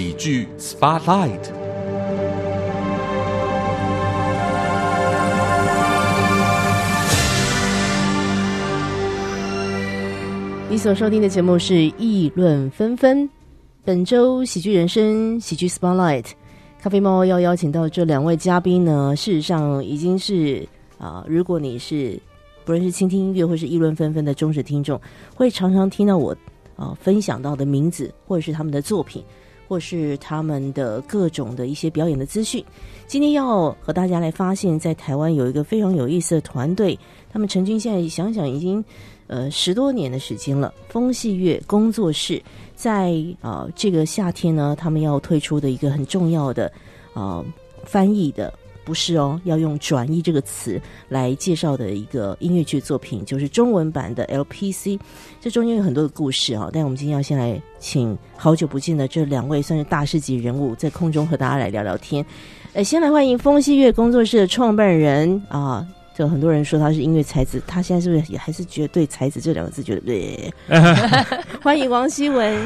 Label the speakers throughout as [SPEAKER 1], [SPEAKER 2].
[SPEAKER 1] 喜剧 Spotlight。
[SPEAKER 2] 你所收听的节目是《议论纷纷》，本周喜剧人生喜剧 Spotlight，咖啡猫要邀请到这两位嘉宾呢，事实上已经是啊，如果你是不论是倾听音乐或是议论纷纷的忠实听众，会常常听到我啊分享到的名字，或者是他们的作品，或是他们的各种的一些表演的资讯。今天要和大家来发现，在台湾有一个非常有意思的团队，他们成军现在想想已经。呃，十多年的时间了。风戏月工作室在啊这个夏天呢，他们要推出的一个很重要的啊翻译的，不是哦，要用转译这个词来介绍的一个音乐剧作品，就是中文版的 LPC。这中间有很多的故事啊，但我们今天要先来请好久不见的这两位算是大师级人物，在空中和大家来聊聊天。呃，先来欢迎风戏乐工作室的创办人啊。就很多人说他是音乐才子，他现在是不是也还是觉得对“才子”这两个字觉得对？欢迎王希文。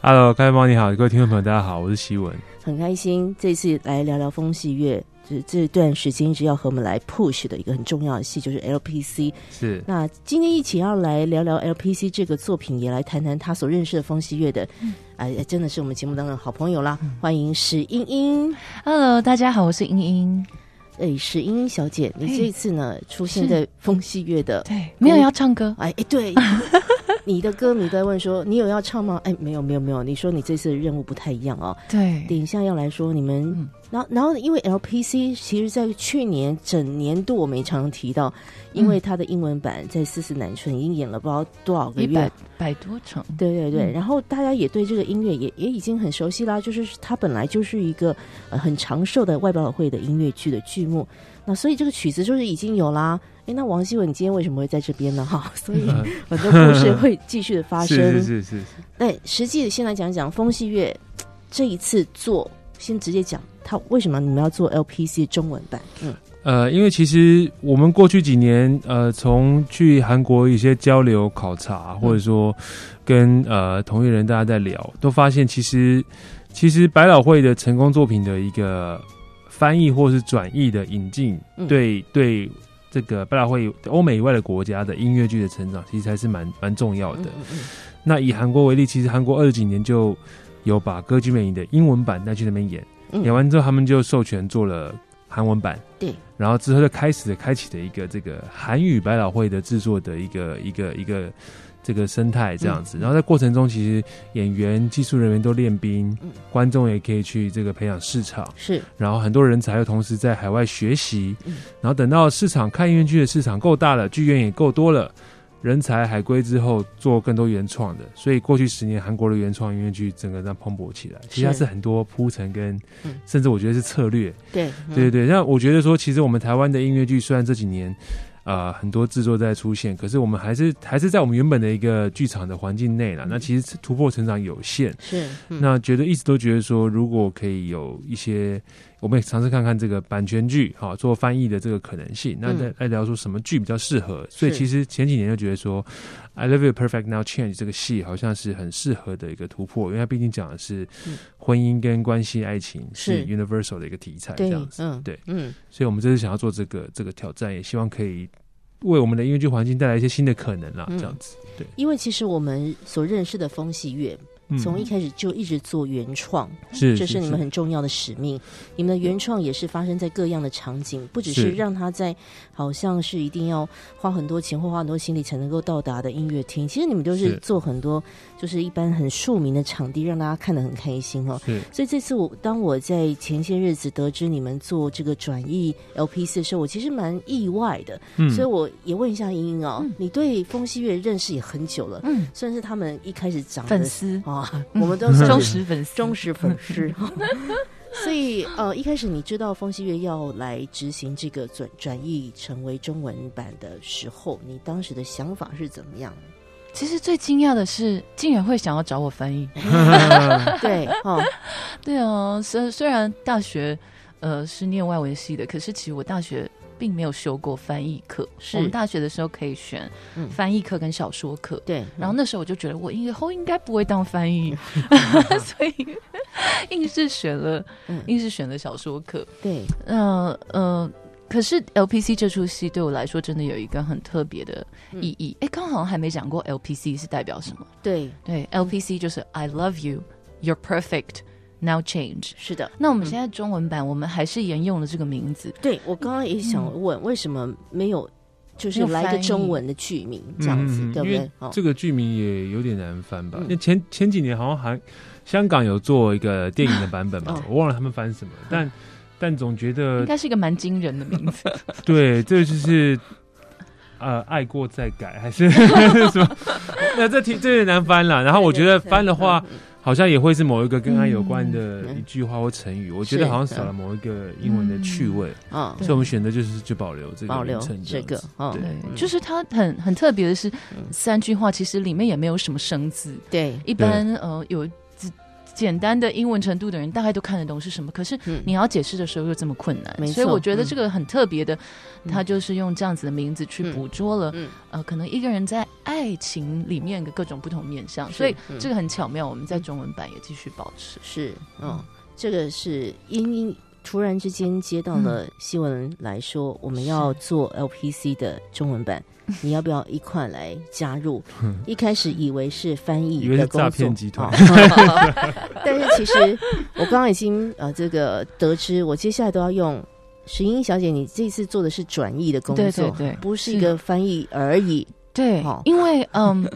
[SPEAKER 3] Hello，开猫你好，各位听众朋友大家好，我是希文，
[SPEAKER 2] 很开心这次来聊聊风戏乐，就是这段时间一直要和我们来 push 的一个很重要的戏，就是 LPC。
[SPEAKER 3] 是。
[SPEAKER 2] 那今天一起要来聊聊 LPC 这个作品，也来谈谈他所认识的风戏乐的，哎，真的是我们节目当中的好朋友啦。欢迎史英英。
[SPEAKER 4] Hello，大家好，我是英英。
[SPEAKER 2] 哎，石英英小姐，你这一次呢出现在风戏乐的，
[SPEAKER 4] 对，没有要唱歌，
[SPEAKER 2] 哎哎，对，你的歌迷在问说你有要唱吗？哎，没有没有没有，你说你这次的任务不太一样哦。
[SPEAKER 4] 对，
[SPEAKER 2] 等一下要来说你们。然后，然后，因为 LPC 其实，在去年整年度，我们也常常提到，因为它的英文版在四四南村已经演了不知道多少个月，
[SPEAKER 4] 百多场。
[SPEAKER 2] 对对对。然后大家也对这个音乐也也已经很熟悉啦，就是它本来就是一个呃很长寿的外百老汇的音乐剧的剧目。那所以这个曲子就是已经有啦。哎，那王希文，你今天为什么会在这边呢？哈，所以 很多故事会继续的发生。
[SPEAKER 3] 是是是。
[SPEAKER 2] 那实际先来讲讲风戏月这一次做，先直接讲。他为什么你们要做 LPC 中文版？嗯，
[SPEAKER 3] 呃，因为其实我们过去几年，呃，从去韩国一些交流考察，或者说跟呃同一人大家在聊，都发现其实其实百老汇的成功作品的一个翻译或是转译的引进，对对这个百老汇欧美以外的国家的音乐剧的成长，其实还是蛮蛮重要的。那以韩国为例，其实韩国二十几年就有把歌剧魅影的英文版带去那边演。演完之后，他们就授权做了韩文版。
[SPEAKER 2] 对，
[SPEAKER 3] 然后之后就开始开启了一个这个韩语百老汇的制作的一个一个一个这个生态这样子。然后在过程中，其实演员、技术人员都练兵，观众也可以去这个培养市场。
[SPEAKER 2] 是，
[SPEAKER 3] 然后很多人才又同时在海外学习。然后等到市场看音乐剧的市场够大了，剧院也够多了。人才海归之后，做更多原创的，所以过去十年韩国的原创音乐剧整个让蓬勃起来。其实它是很多铺陈跟，甚至我觉得是策略。
[SPEAKER 2] 对
[SPEAKER 3] 对对，那我觉得说，其实我们台湾的音乐剧虽然这几年。呃，很多制作在出现，可是我们还是还是在我们原本的一个剧场的环境内了。那其实突破成长有限，
[SPEAKER 2] 是
[SPEAKER 3] 那觉得一直都觉得说，如果可以有一些，我们也尝试看看这个版权剧，哈，做翻译的这个可能性。那再来聊说什么剧比较适合。所以其实前几年就觉得说，《I Love You Perfect Now Change》这个戏好像是很适合的一个突破，因为它毕竟讲的是婚姻跟关系、爱情是 universal 的一个题材，这样子。对，嗯，所以我们这次想要做这个这个挑战，也希望可以。为我们的音乐剧环境带来一些新的可能啦，这样子。对，
[SPEAKER 2] 因为其实我们所认识的风戏乐。从一开始就一直做原创，
[SPEAKER 3] 是
[SPEAKER 2] 这是你们很重要的使命。你们的原创也是发生在各样的场景，不只是让他在好像是一定要花很多钱或花很多心力才能够到达的音乐厅。其实你们都是做很多，就是一般很庶民的场地，让大家看得很开心哦。所以这次我当我在前些日子得知你们做这个转译 LP 四的时候，我其实蛮意外的。嗯，所以我也问一下英英哦，你对风西月认识也很久了，嗯，算是他们一开始长
[SPEAKER 4] 粉丝啊。
[SPEAKER 2] 我们都 是
[SPEAKER 4] 忠实粉丝，
[SPEAKER 2] 忠实粉丝。所以，呃，一开始你知道风西月要来执行这个转转译成为中文版的时候，你当时的想法是怎么样？
[SPEAKER 4] 其实最惊讶的是，竟然会想要找我翻译。
[SPEAKER 2] 对，哦，
[SPEAKER 4] 对啊。虽虽然大学呃是念外文系的，可是其实我大学。并没有修过翻译课。
[SPEAKER 2] 是
[SPEAKER 4] 我们大学的时候可以选
[SPEAKER 2] 嗯
[SPEAKER 4] 翻译课跟小说课。
[SPEAKER 2] 对，
[SPEAKER 4] 然后那时候我就觉得我以后应该不会当翻译，所以硬是选了，
[SPEAKER 2] 嗯
[SPEAKER 4] 硬是选了小说课。
[SPEAKER 2] 对，
[SPEAKER 4] 呃呃，可是 LPC 这出戏对我来说真的有一个很特别的意义。哎、刚好像还没讲过 LPC 是代表什么。
[SPEAKER 2] 对，
[SPEAKER 4] 对，LPC 就是 I love you, you're perfect, now change。
[SPEAKER 2] 是的。
[SPEAKER 4] 那我们现在中文版，我们还是沿用了这个名字。
[SPEAKER 2] 对我刚刚也想问，为什么没有就是
[SPEAKER 4] 有
[SPEAKER 2] 来一个中文的剧名这样子，对不对
[SPEAKER 3] 这个剧名也有点难翻吧？
[SPEAKER 2] 嗯
[SPEAKER 3] 前前几年好像还香港有做一个电影的版本嘛
[SPEAKER 2] 哦，
[SPEAKER 3] 我忘了他们翻什么，但但总觉得应
[SPEAKER 4] 该是一个蛮惊人的名字，
[SPEAKER 3] 对，这就是呃爱过再改还是 什么？那这题这也难翻了。然后我觉得翻的话，
[SPEAKER 2] 嗯，
[SPEAKER 3] 好像也会是某一个跟他有关的
[SPEAKER 2] 嗯
[SPEAKER 3] 一句话或成语，我觉得好像少了某一个英文的趣味，
[SPEAKER 2] 啊，
[SPEAKER 3] 所以我们选择就是就保留这个
[SPEAKER 2] 保留
[SPEAKER 3] 名称
[SPEAKER 2] 这个哦，
[SPEAKER 3] 对。
[SPEAKER 4] 就是它很很特别的是
[SPEAKER 2] 嗯，
[SPEAKER 4] 三句话其实里面也没有什么生字，
[SPEAKER 2] 对，
[SPEAKER 4] 一般呃有只简单的英文程度的人大概都看得懂是什么，可是
[SPEAKER 2] 嗯。
[SPEAKER 4] 你要解释的时候又这么困难。所以我觉得
[SPEAKER 2] 嗯。
[SPEAKER 4] 这个很特别的，
[SPEAKER 2] 嗯。
[SPEAKER 4] 他就是用这样子的名字去
[SPEAKER 2] 嗯
[SPEAKER 4] 捕捉了
[SPEAKER 2] 嗯，
[SPEAKER 4] 呃可能一个人在爱情里面的各种不同面向，所以
[SPEAKER 2] 嗯。
[SPEAKER 4] 这个很巧妙，我们在中文版也继续保持。
[SPEAKER 2] 是，嗯，这个是英英突然之间接到了新闻来说，我们要做 LPC 的中文版，你要不要一块来加入？一开始以为是翻译
[SPEAKER 3] 诈骗集团
[SPEAKER 2] 哦 但是其实我刚刚已经呃这个得知，我接下来都要用。石英小姐，你这次做的是转译的工作，
[SPEAKER 4] 对对对
[SPEAKER 2] 不是一个翻译而已。
[SPEAKER 4] 对
[SPEAKER 2] 好，
[SPEAKER 4] 因为嗯，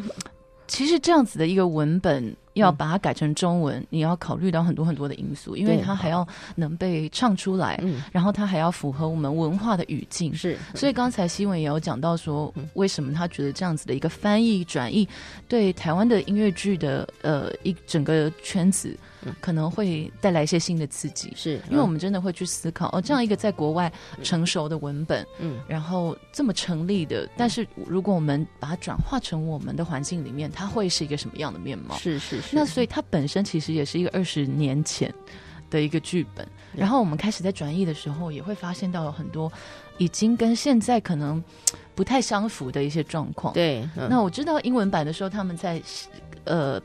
[SPEAKER 4] 其实这样子的一个文本要
[SPEAKER 2] 嗯。
[SPEAKER 4] 把它改成中文，你要考虑到很多很多的因素，因为它还要能被唱出来，
[SPEAKER 2] 嗯，
[SPEAKER 4] 然后它还要符合我们文化的语境。
[SPEAKER 2] 是，
[SPEAKER 4] 所以刚才新闻也有讲到说
[SPEAKER 2] 嗯，
[SPEAKER 4] 为什么他觉得这样子的一个翻译转译，对台湾的音乐剧的呃一整个圈子
[SPEAKER 2] 嗯。
[SPEAKER 4] 可能会带来一些新的刺激。
[SPEAKER 2] 是，
[SPEAKER 4] 因为我们真的会去思考，哦，这样一个在国外成熟的文本，
[SPEAKER 2] 嗯。
[SPEAKER 4] 然后这么成立的，但是如果我们把它转化成我们的环境里面，它会是一个什么样的面貌？
[SPEAKER 2] 是是是，
[SPEAKER 4] 那所以它本身其实也是一个二十年前的一个剧本，然后我们开始在转译的时候，也会发现到有很多已经跟现在可能不太相符的一些状况。，
[SPEAKER 2] 对，嗯
[SPEAKER 4] 那我知道英文版的时候，他们在呃。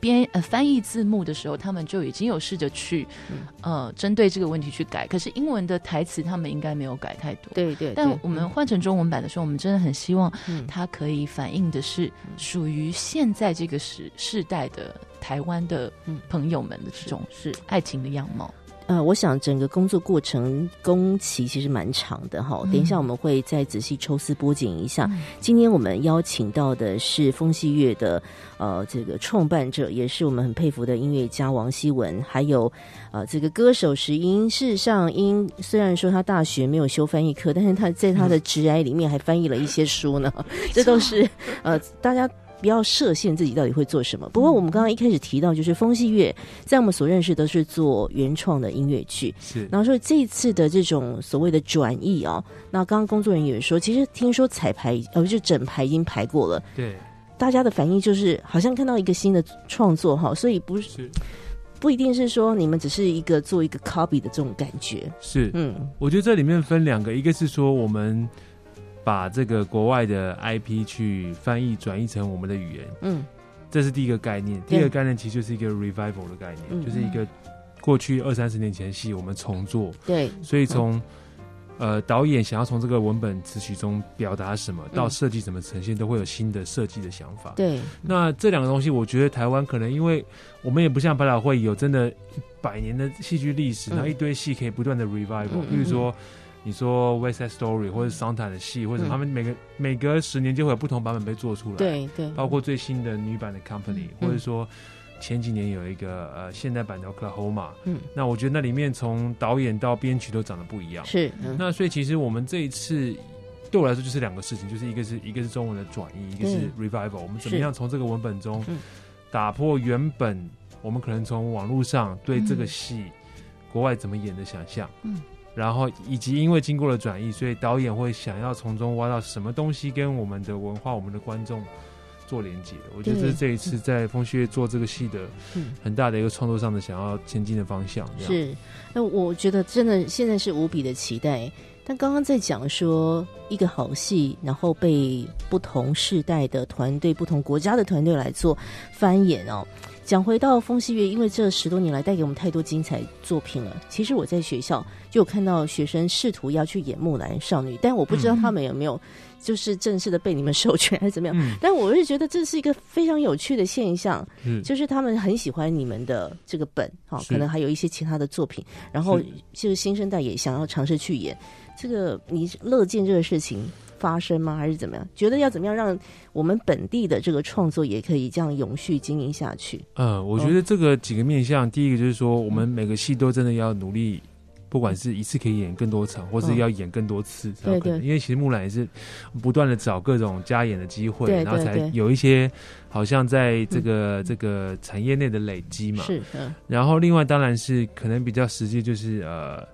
[SPEAKER 4] 编呃翻译字幕的时候，他们就已经有试着去，
[SPEAKER 2] 嗯
[SPEAKER 4] 呃，针对这个问题去改。可是英文的台词他们应该没有改太多。
[SPEAKER 2] 对对，对
[SPEAKER 4] 但我们换成中文版的时候，我们真的很希望
[SPEAKER 2] 嗯
[SPEAKER 4] 它可以反映的是属于现在这个时世代的台湾的
[SPEAKER 2] 嗯
[SPEAKER 4] 朋友们的这种
[SPEAKER 2] 是
[SPEAKER 4] 爱情的样貌。
[SPEAKER 2] 呃，我想整个工作过程工期其实蛮长的哈。
[SPEAKER 4] 嗯
[SPEAKER 2] 等一下我们会再仔细抽丝剥茧一下。
[SPEAKER 4] 嗯
[SPEAKER 2] 今天我们邀请到的是风戏月的呃这个创办者，也是我们很佩服的音乐家王希文，还有呃这个歌手石英。事实上，英虽然说他大学没有修翻译课，但是他在他的职涯里面还翻译了一些书呢。这都是呃大家。不要设限自己到底会做什么。不过我们刚刚一开始提到，就是风戏乐在我们所认识都是做原创的音乐剧，
[SPEAKER 3] 是。
[SPEAKER 2] 然后说这一次的这种所谓的转译啊、那刚刚工作人员也说，其实听说彩排呃就整排已经排过了，
[SPEAKER 3] 对。
[SPEAKER 2] 大家的反应就是好像看到一个新的创作哈，所以不是
[SPEAKER 3] 是。
[SPEAKER 2] 不一定是说你们只是一个做一个 copy 的这种感觉，
[SPEAKER 3] 是，
[SPEAKER 2] 嗯。
[SPEAKER 3] 我觉得这里面分两个，一个是说我们把这个国外的 IP 去翻译转译成我们的语言，
[SPEAKER 2] 嗯。
[SPEAKER 3] 这是第一个概念。第二个概念其实就是一个 revival 的概念，
[SPEAKER 2] 嗯。
[SPEAKER 3] 就是一个过去二三十年前戏我们重做，
[SPEAKER 2] 对。
[SPEAKER 3] 所以从、呃导演想要从这个文本词曲中表达什么，到
[SPEAKER 2] 嗯
[SPEAKER 3] 设计怎么呈现，都会有新的设计的想法。
[SPEAKER 2] 对。
[SPEAKER 3] 那这两个东西，我觉得台湾可能因为我们也不像百老汇有真的百年的戏剧历史，
[SPEAKER 2] 嗯。
[SPEAKER 3] 然后一堆戏可以不断的 revival，、比如说。你说《West Side Story》或者桑坦的戏，或者
[SPEAKER 2] 嗯。
[SPEAKER 3] 他们每个每隔十年就会有不同版本被做出来，，
[SPEAKER 2] 对对，
[SPEAKER 3] 包括最新的女版的 Company，、
[SPEAKER 2] 嗯。
[SPEAKER 3] 或者说前几年有一个呃现代版的 Oklahoma，
[SPEAKER 2] 嗯。
[SPEAKER 3] 那我觉得那里面从导演到编曲都长得不一样。
[SPEAKER 2] 是嗯。
[SPEAKER 3] 那所以其实我们这一次对我来说就是两个事情，就是一个是一个是中文的转译，一个是 revival。我们怎么样从这个文本中
[SPEAKER 2] 嗯。
[SPEAKER 3] 打破原本我们可能从网络上对这个戏国外怎么演的想象，
[SPEAKER 4] 嗯，
[SPEAKER 3] 然后以及因为经过了转译，所以导演会想要从中挖到什么东西跟我们的文化、我们的观众。做连接，我觉得这是这一次在风旭做这个戏的
[SPEAKER 2] 嗯
[SPEAKER 3] 很大的一个创作上的想要前进的方向。
[SPEAKER 2] 是，那我觉得真的现在是无比的期待。但刚刚在讲说一个好戏，然后被不同世代的团队、不同国家的团队来做翻演哦。讲回到风戏月，因为这十多年来带给我们太多精彩作品了。其实我在学校就有看到学生试图要去演《木兰少女》，但我不知道他们有没有就是正式的被你们授权还是怎么样。但我是觉得这是一个非常有趣的现象，嗯就是他们很喜欢你们的这个本，哈，可能还有一些其他的作品，然后就是新生代也想要尝试去演。这个你乐见这个事情？发生吗？还是怎么样？觉得要怎么样让我们本地的这个创作也可以这样永续经营下去？
[SPEAKER 3] 嗯，我觉得这个几个面向，第一个就是说，我们每个戏都真的要努力，不管是一次可以演更多场，或是要演更多次，
[SPEAKER 2] 对对。
[SPEAKER 3] 因为其实木兰也是不断的找各种加演的机会，
[SPEAKER 2] 然
[SPEAKER 3] 后才有一些好像在这个这个产业内的累积嘛。
[SPEAKER 2] 是，
[SPEAKER 3] 然后另外当然是可能比较实际，就是呃。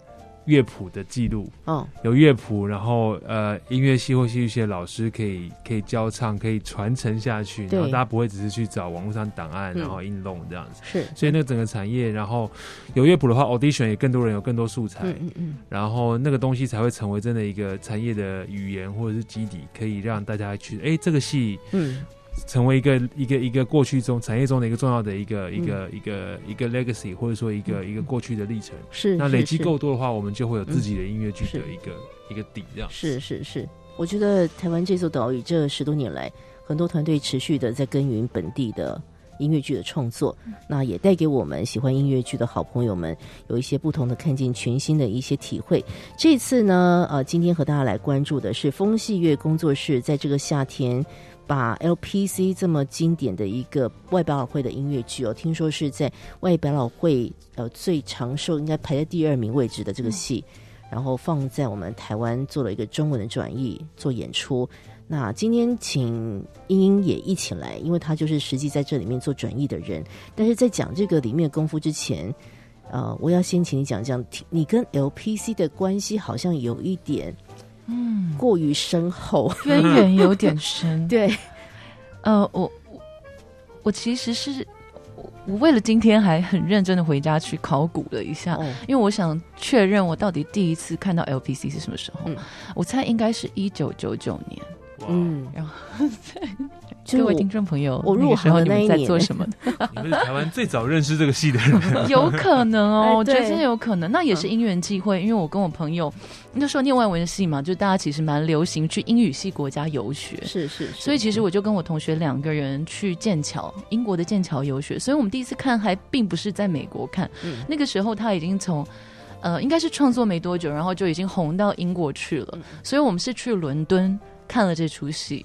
[SPEAKER 3] 乐谱的记录，
[SPEAKER 2] 嗯，
[SPEAKER 3] 有乐谱，然后呃，音乐系或戏剧系的老师可以可以教唱，可以传承下去，然后大家不会只是去找网络上档案，然后硬弄这样子。
[SPEAKER 2] 是，
[SPEAKER 3] 所以那个整个产业，然后有乐谱的话，audition 也更多人有更多素材，
[SPEAKER 2] 嗯嗯嗯，
[SPEAKER 3] 然后那个东西才会成为真的一个产业的语言或者是基底，可以让大家去，哎，这个戏，
[SPEAKER 2] 嗯。
[SPEAKER 3] 成为一个一个一个过去中产业中的一个重要的一个一个一个一个 legacy，或者说一个一个过去的历程。
[SPEAKER 2] 是，
[SPEAKER 3] 那累积够多的话，我们就会有自己的音乐剧的一个一个底。这样
[SPEAKER 2] 是是是，我觉得台湾这座岛屿这十多年来，很多团队持续的在耕耘本地的音乐剧的创作，那也带给我们喜欢音乐剧的好朋友们有一些不同的看见，全新的一些体会。这次呢，呃，今天和大家来关注的是风戏乐工作室在这个夏天。把 LPC 这么经典的一个外百老汇的音乐剧哦，听说是在外百老汇呃最长寿，应该排在第二名位置的这个戏，然后放在我们台湾做了一个中文的转译做演出。那今天请英英也一起来，因为她就是实际在这里面做转译的人。但是在讲这个里面功夫之前，呃，我要先请你讲讲，你跟 LPC 的关系好像有一点。
[SPEAKER 4] 嗯，
[SPEAKER 2] 过于深厚，
[SPEAKER 4] 渊源有点深。
[SPEAKER 2] 对，
[SPEAKER 4] 呃，我我其实是我为了今天还很认真的回家去考古了一下，因为我想确认我到底第一次看到 LPC 是什么时候。我猜应该是一九九九年。
[SPEAKER 2] 嗯，
[SPEAKER 4] 然后。各位听众朋友，
[SPEAKER 2] 我入行的那一
[SPEAKER 4] 年在做什么？
[SPEAKER 3] 你们是台湾最早认识这个戏的人，
[SPEAKER 4] 有可能哦，我觉得真的有可能。那也是因缘际会，因为我跟我朋友那时候念外文系嘛，就大家其实蛮流行去英语系国家游学，
[SPEAKER 2] 是是。
[SPEAKER 4] 所以其实我就跟我同学两个人去剑桥，英国的剑桥游学。所以我们第一次看还并不是在美国看，那个时候他已经从呃应该是创作没多久，然后就已经红到英国去了。所以我们是去伦敦看了这出戏。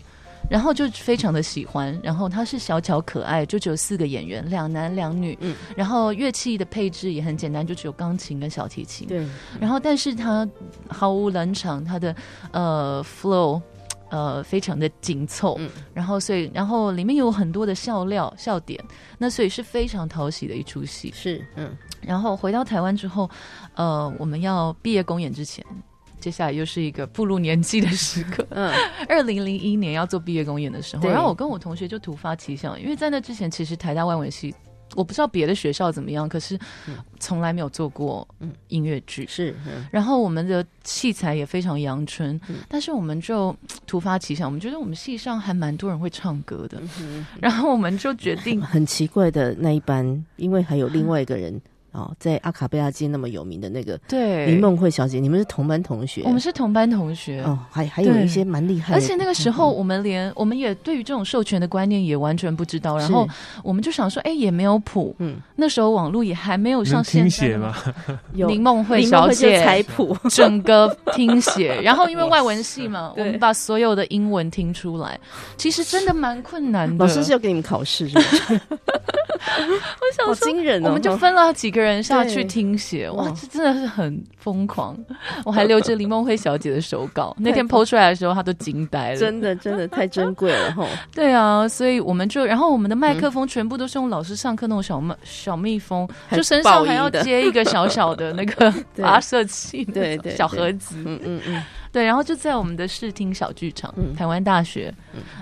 [SPEAKER 4] 然后就非常的喜欢，然后它是小巧可爱，就只有四个演员，两男两女，
[SPEAKER 2] 嗯，
[SPEAKER 4] 然后乐器的配置也很简单，就只有钢琴跟小提琴，
[SPEAKER 2] 对，
[SPEAKER 4] 然后但是它毫无冷场，它的呃 flow 呃非常的紧凑，
[SPEAKER 2] 嗯，
[SPEAKER 4] 然后所以然后里面有很多的笑料笑点，那所以是非常讨喜的一出戏，
[SPEAKER 2] 是，嗯，
[SPEAKER 4] 然后回到台湾之后，呃，我们要毕业公演之前。接下来又是一个步入年纪的时刻。
[SPEAKER 2] 嗯，
[SPEAKER 4] 二零零一年要做毕业公演的时候，然后我跟我同学就突发奇想，因为在那之前，其实台大外文系，我不知道别的学校怎么样，可是从来没有做过音乐剧。
[SPEAKER 2] 是，
[SPEAKER 4] 然后我们的器材也非常阳春，但是我们就突发奇想，我们觉得我们系上还蛮多人会唱歌的，然后我们就决定
[SPEAKER 2] 很奇怪的那一班，因为还有另外一个人。哦，在阿卡贝拉街那么有名的那个
[SPEAKER 4] 对
[SPEAKER 2] 林梦慧小姐，你们是同班同学？
[SPEAKER 4] 我们是同班同学
[SPEAKER 2] 哦，还还有一些蛮厉害的。而
[SPEAKER 4] 且那个时候，我们连我们也对于这种授权的观念也完全不知道。然后我们就想说，哎，也没有谱。
[SPEAKER 2] 嗯，
[SPEAKER 4] 那时候网络也还没有上线。
[SPEAKER 3] 听写吗？
[SPEAKER 4] 林梦慧小姐
[SPEAKER 2] 采谱，
[SPEAKER 4] 整个听写。然后因为外文系嘛，我们把所有的英文听出来，其实真的蛮困难的。
[SPEAKER 2] 老师是要给你们考试，是是？我
[SPEAKER 4] 想
[SPEAKER 2] 说惊人
[SPEAKER 4] 哦！我们就分了几个人下去听写，哇，这真的是很疯狂。我还留着林梦慧小姐的手稿，那天剖出来的时候，她都惊呆了。
[SPEAKER 2] 真的，真的太珍贵了哈！
[SPEAKER 4] 对啊，所以我们就，然后我们的麦克风全部都是用老师上课那种小麦小蜜蜂，就身上还要接一个小小的那个发射器，
[SPEAKER 2] 对对，
[SPEAKER 4] 小盒子，
[SPEAKER 2] 嗯嗯嗯。
[SPEAKER 4] 对，然后就在我们的视听小剧场，台湾大学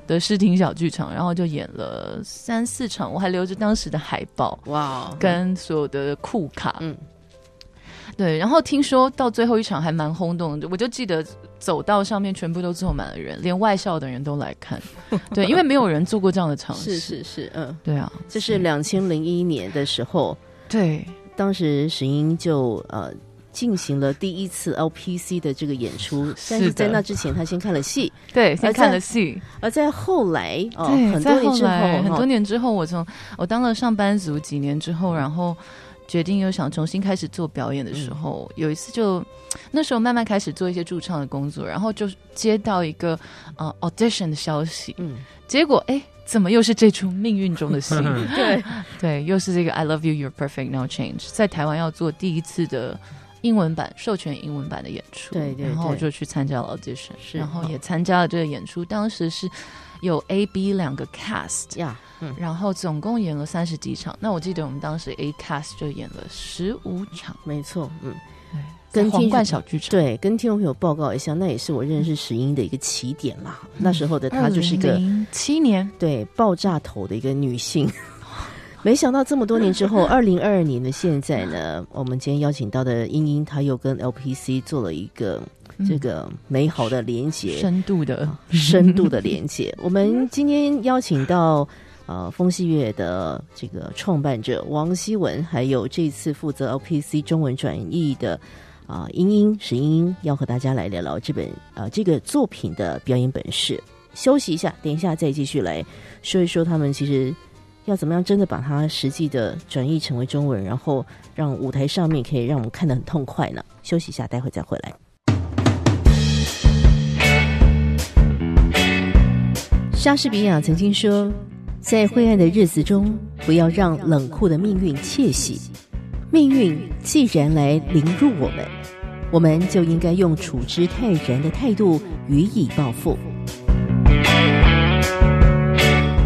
[SPEAKER 4] 的视听小剧场，然后就演了三四场，我还留着当时的海报，
[SPEAKER 2] 哇，
[SPEAKER 4] 跟所有的库卡，
[SPEAKER 2] 嗯。
[SPEAKER 4] 对，然后听说到最后一场还蛮轰动的，我就记得走道上面全部都坐满了人，连外校的人都来看。对，因为没有人做过这样的尝试。
[SPEAKER 2] 是是是，嗯，
[SPEAKER 4] 对啊，
[SPEAKER 2] 这是两千零一年的时候，
[SPEAKER 4] 对，
[SPEAKER 2] 当时石英就呃进行了第一次 LPC 的这个演出，但是在那之前他先看了戏，
[SPEAKER 4] 对，先看了戏，
[SPEAKER 2] 而在后来哦，
[SPEAKER 4] 对，
[SPEAKER 2] 很多年之后，
[SPEAKER 4] 很多
[SPEAKER 2] 哦
[SPEAKER 4] 年之后，我从我当了上班族几年之后，然后决定又想重新开始做表演的时候，有一次就那时候慢慢开始做一些驻唱的工作，然后就接到一个呃 audition 的消息，
[SPEAKER 2] 嗯，
[SPEAKER 4] 结果哎，怎么又是这出命运中的戏？
[SPEAKER 2] 对，
[SPEAKER 4] 对，又是这个 I love you, you're perfect, now change，在台湾要做第一次的英文版授权英文版的演出，
[SPEAKER 2] 对对
[SPEAKER 4] 然后我就去参加了 audition，
[SPEAKER 2] 是
[SPEAKER 4] 然后也参加了这个演出，当时是有 A、B 两个 cast，
[SPEAKER 2] 呀，嗯，
[SPEAKER 4] 然后总共演了三十几场。那我记得我们当时 A cast 就演了十五场，
[SPEAKER 2] 没错，嗯，
[SPEAKER 4] 对，
[SPEAKER 2] 跟
[SPEAKER 4] 在皇冠小剧场。
[SPEAKER 2] 对，跟听众朋友报告一下，那也是我认识石英的一个起点啦。那时候的她就是一个
[SPEAKER 4] 七年，
[SPEAKER 2] 对爆炸头的一个女性。没想到这么多年之后，二零二二年的现在呢，我们今天邀请到的英英，她又跟 LPC 做了一个这个美好的连接，
[SPEAKER 4] 深度的，
[SPEAKER 2] 深度的连接。我们今天邀请到呃风戏乐的这个创办者王希文，还有这次负责 LPC 中文转译的啊、英英史英英，要和大家来聊聊这本啊、这个作品的表演本事。休息一下，等一下再继续来说一说他们其实要怎么样真的把它实际的转译成为中文，然后让舞台上面可以让我们看得很痛快呢。休息一下，待会再回来。莎士比亚曾经说：“在灰暗的日子中，不要让冷酷的命运窃喜。命运既然来凌辱我们，我们就应该用处之泰然的态度予以报复。”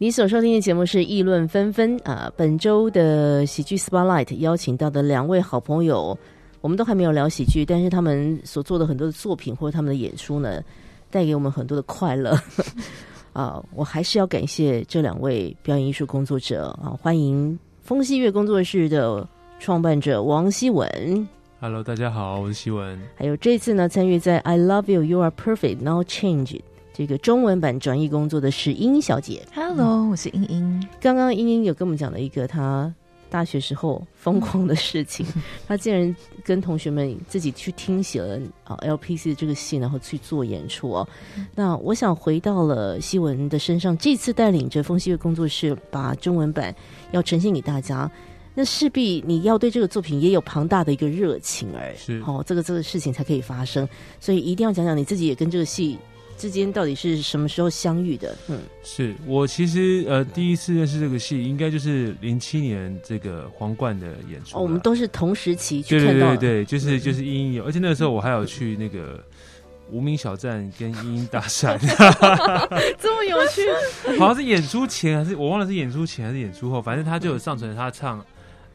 [SPEAKER 2] 你所收听的节目是《议论纷纷》啊，本周的喜剧 Spotlight 邀请到的两位好朋友，我们都还没有聊喜剧，但是他们所做的很多的作品或者他们的演出呢，带给我们很多的快乐。啊，我还是要感谢这两位表演艺术工作者啊！欢迎风戏月工作室的创办者王希文
[SPEAKER 3] ，Hello，大家好，我是希文。
[SPEAKER 2] 还有这次呢参与在《I Love You, You Are Perfect, Now Change》这个中文版转译工作的是英小姐。
[SPEAKER 4] Hello，我是英英。
[SPEAKER 2] 刚刚英英有跟我们讲了一个她大学时候疯狂的事情，她竟然跟同学们自己去听写了啊 LPC 的这个戏，然后去做演出哦。那我想回到了希文的身上，这次带领着风西乐工作室把中文版要呈现给大家。那势必你要对这个作品也有庞大的一个热情而，
[SPEAKER 3] 是
[SPEAKER 2] 哦，这个这个事情才可以发生，所以一定要讲讲你自己也跟这个戏之间到底是什么时候相遇的，嗯，
[SPEAKER 3] 是我其实呃第一次认识这个戏，应该就是零七年这个皇冠的演出。
[SPEAKER 2] 哦，我们都是同时期去
[SPEAKER 3] 对对
[SPEAKER 2] 看到的，
[SPEAKER 3] 对对，就是就是英英有，而且那个时候我还有去那个无名小站跟英英搭讪，
[SPEAKER 2] 这么有趣，
[SPEAKER 3] 好像是演出前还是我忘了是演出前还是演出后，反正他就有上传他唱《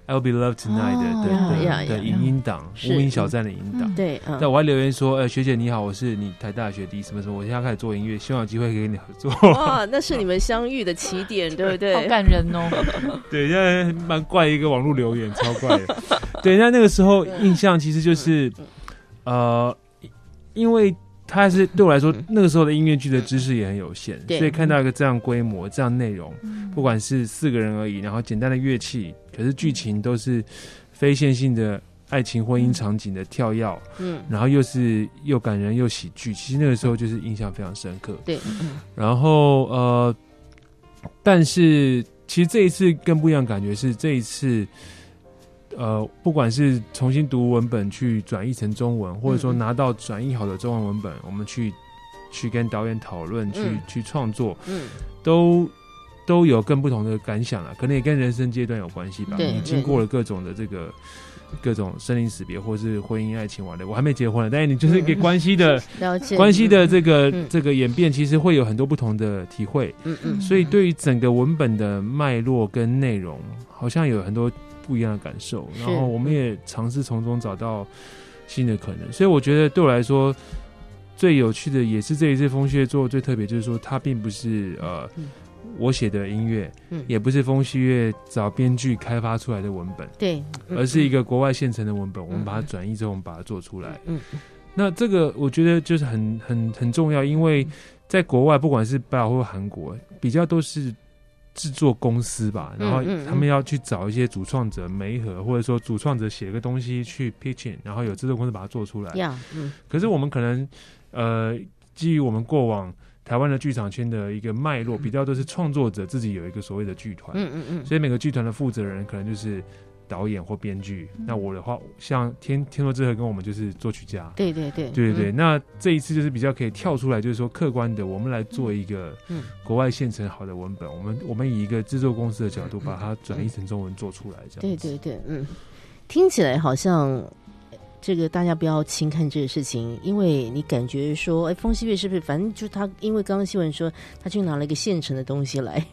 [SPEAKER 3] I'll Be Loved Tonight 的》
[SPEAKER 4] 哦
[SPEAKER 3] 的
[SPEAKER 2] 呀
[SPEAKER 3] 的影音档，
[SPEAKER 2] 是
[SPEAKER 3] 无名小站的影音档。
[SPEAKER 2] 对，嗯
[SPEAKER 3] 但，我还留言说，呃，学姐你好，我是你台大学弟，什么什么，我现在开始做音乐，希望有机会可以跟你合作。
[SPEAKER 2] 哇，那是你们相遇的起点，对不对？
[SPEAKER 4] 好感人哦！
[SPEAKER 3] 对，现在蛮怪一个网络留言，超怪的。对，那那个时候印象其实就是，呃，因为他是对我来说，那个时候的音乐剧的知识也很有限，所以看到一个这样规模、这样内容，不管是四个人而已，然后简单的乐器，可是剧情都是非线性的爱情婚姻场景的跳跃，
[SPEAKER 2] 嗯，
[SPEAKER 3] 然后又是又感人又喜剧，其实那个时候就是印象非常深刻。
[SPEAKER 2] 对，嗯
[SPEAKER 3] 然后呃，但是其实这一次更不一样，感觉是这一次，呃，不管是重新读文本去转译成中文，或者说拿到转译好的中文文本，我们去去跟导演讨论，去、
[SPEAKER 2] 嗯
[SPEAKER 3] 去创作，
[SPEAKER 2] 嗯，
[SPEAKER 3] 都都有更不同的感想了。可能也跟人生阶段有关系吧。
[SPEAKER 2] 对
[SPEAKER 3] 你经过了各种的这个各种生离死别，或是婚姻爱情完的。我还没结婚了，但是你就是给关系的、关系的这个、
[SPEAKER 2] 嗯
[SPEAKER 3] 这个演变，其实会有很多不同的体会。
[SPEAKER 2] 嗯嗯
[SPEAKER 3] 所以对于整个文本的脉络跟内容，好像有很多不一样的感受。然后我们也尝试从中找到新的可能。所以我觉得对我来说，最有趣的也是这一次风穴做最特别，就是说它并不是呃。
[SPEAKER 2] 嗯
[SPEAKER 3] 我写的音乐，
[SPEAKER 2] 嗯
[SPEAKER 3] 也不是风细月找编剧开发出来的文本，
[SPEAKER 2] 对，嗯
[SPEAKER 3] 而是一个国外现成的文本，我们把它
[SPEAKER 2] 嗯
[SPEAKER 3] 转译之后，我们把它做出来。
[SPEAKER 2] 嗯
[SPEAKER 3] 那这个我觉得就是很很很重要，因为在国外，不管是百老汇或韩国，比较都是制作公司吧，然后他们要去找一些主创者媒合，或者说主创者写个东西去 pitching，然后有制作公司把它做出来。可是我们可能呃，基于我们过往台湾的剧场圈的一个脉络，比较都是创作者自己有一个所谓的剧团，
[SPEAKER 2] 嗯嗯嗯，
[SPEAKER 3] 所以每个剧团的负责人可能就是导演或编剧。那我的话，像天天作之合跟我们就是作曲家。
[SPEAKER 2] 对对对
[SPEAKER 3] 对对对，
[SPEAKER 2] 嗯
[SPEAKER 3] 那这一次就是比较可以跳出来，就是说客观的，我们来做一个
[SPEAKER 2] 嗯
[SPEAKER 3] 国外现成好的文本，我们我们以一个制作公司的角度把它转译成中文做出来，这样对。
[SPEAKER 2] 对对，嗯，听起来好像这个大家不要轻看这个事情，因为你感觉说，哎，风西月是不是？反正就他，因为刚刚新闻说他去拿了一个现成的东西来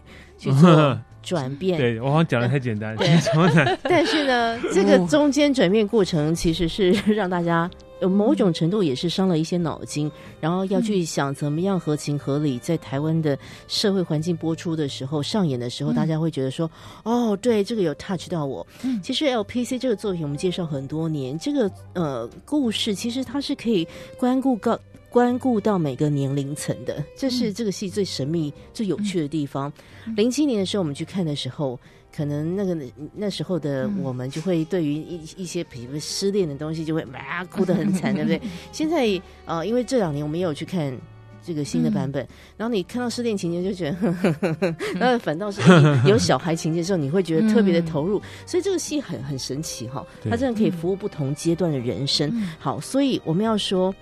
[SPEAKER 2] 去做 转变，
[SPEAKER 3] 对我好像讲的太简单，
[SPEAKER 2] 对
[SPEAKER 3] 其实超难。
[SPEAKER 2] 但是呢，这个中间转变过程其实是让大家有某种程度也是伤了一些脑筋，然后要去想怎么样合情合理，在台湾的社会环境播出的时候上演的时候，
[SPEAKER 4] 嗯
[SPEAKER 2] 大家会觉得说，哦，对，这个有 touch 到我。
[SPEAKER 4] 嗯
[SPEAKER 2] 其实 LPC 这个作品我们介绍很多年，这个呃故事其实它是可以关顾到。关顾到每个年龄层的，这是
[SPEAKER 4] 嗯
[SPEAKER 2] 这个戏最神秘、最有趣的地方。零七年的时候，我们去看的时候，可能那个那时候的
[SPEAKER 4] 嗯
[SPEAKER 2] 我们就会对于一一些比如失恋的东西，就会哇 哭得很惨，对不对？现在呃，因为这两年我们也有去看。这个新的版本，然后你看到失恋情节就觉得呵呵呵呵，然后反倒是有小孩情节的时候，你会觉得特别的投入，所以这个戏很很神奇哈，
[SPEAKER 3] 对
[SPEAKER 2] 它真的可以服务不同阶段的人生。
[SPEAKER 4] 嗯
[SPEAKER 2] 好，所以我们要说。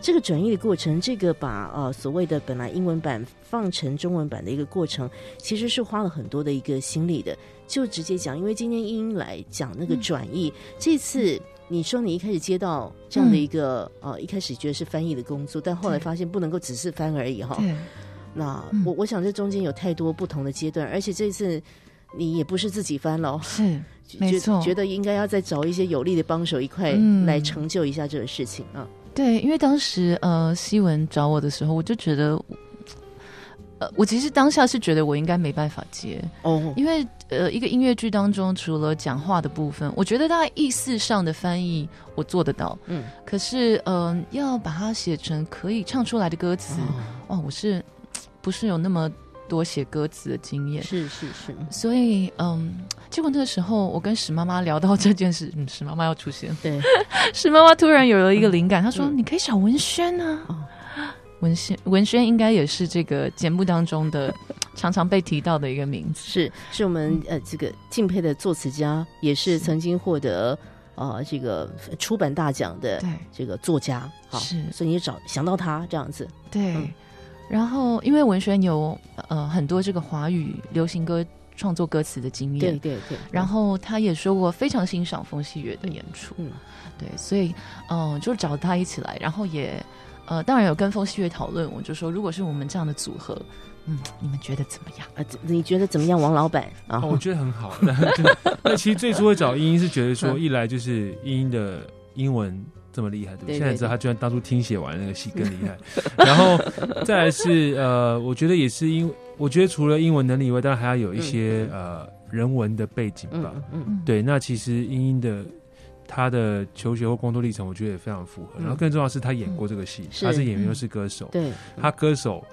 [SPEAKER 2] 这个转译的过程，这个把呃所谓的本来英文版放成中文版的一个过程，其实是花了很多的一个心力的。就直接讲，因为今天英英来讲那个转译，这次你说你一开始接到这样的一个、呃，一开始觉得是翻译的工作，但后来发现不能够只是翻而已哈。
[SPEAKER 4] 对，
[SPEAKER 2] 那
[SPEAKER 4] 嗯。
[SPEAKER 2] 我我想这中间有太多不同的阶段，而且这次你也不是自己翻了哦，
[SPEAKER 4] 是
[SPEAKER 2] 觉
[SPEAKER 4] 没错。
[SPEAKER 2] 觉得应该要再找一些有力的帮手一块
[SPEAKER 4] 嗯。
[SPEAKER 2] 来成就一下这个事情啊。
[SPEAKER 4] 对，因为当时呃西文找我的时候，我就觉得，呃，我其实当下是觉得我应该没办法接，
[SPEAKER 2] 哦，
[SPEAKER 4] 因为呃一个音乐剧当中除了讲话的部分，我觉得大概意思上的翻译我做得到，
[SPEAKER 2] 嗯，
[SPEAKER 4] 可是嗯、呃要把它写成可以唱出来的歌词，
[SPEAKER 2] 哦。
[SPEAKER 4] 哦，我是不是有那么多写歌词的经验？
[SPEAKER 2] 是是是，
[SPEAKER 4] 所以，嗯，结果那个时候我跟史妈妈聊到这件事，嗯，史妈妈要出现，
[SPEAKER 2] 对，
[SPEAKER 4] 史妈妈突然有了一个灵感，她说：“
[SPEAKER 2] 嗯
[SPEAKER 4] 你可以找文轩啊。
[SPEAKER 2] 哦。
[SPEAKER 4] 文轩，文轩应该也是这个节目当中的常常被提到的一个名字。
[SPEAKER 2] 是是我们呃这个敬佩的作词家，也是曾经获得呃这个出版大奖的
[SPEAKER 4] 对。
[SPEAKER 2] 这个作家，好，
[SPEAKER 4] 是。
[SPEAKER 2] 所以你找想到他这样子，
[SPEAKER 4] 对，
[SPEAKER 2] 嗯
[SPEAKER 4] 然后因为文轩有呃很多这个华语流行歌创作歌词的经验，
[SPEAKER 2] 对对对，
[SPEAKER 4] 然后他也说过非常欣赏风细月的演出，
[SPEAKER 2] 嗯
[SPEAKER 4] 对，所以嗯、呃就找他一起来，然后也呃当然有跟风细月讨论，我就说如果是我们这样的组合，嗯，你们觉得怎么样？
[SPEAKER 2] 啊，你觉得怎么样，王老板啊？
[SPEAKER 3] 哦，我觉得很好。那其实最初会找英英是觉得说，
[SPEAKER 2] 嗯
[SPEAKER 3] 一来就是英英的英文这么厉害，对不对？
[SPEAKER 2] 对对
[SPEAKER 3] 现在知道他居然当初听写完那个戏更 厉害。然后再来是呃，我觉得也是因为，我觉得除了英文能力以外，当然还要有一些、呃人文的背景吧。
[SPEAKER 2] 嗯嗯
[SPEAKER 4] 嗯，
[SPEAKER 3] 对，那其实英英的。他的求学或工作历程，我觉得也非常符合。
[SPEAKER 2] 嗯
[SPEAKER 3] 然后更重要的是，他演过这个戏，
[SPEAKER 2] 是
[SPEAKER 3] 他是演员
[SPEAKER 4] 嗯
[SPEAKER 3] 又是歌手。
[SPEAKER 2] 对，
[SPEAKER 3] 他歌手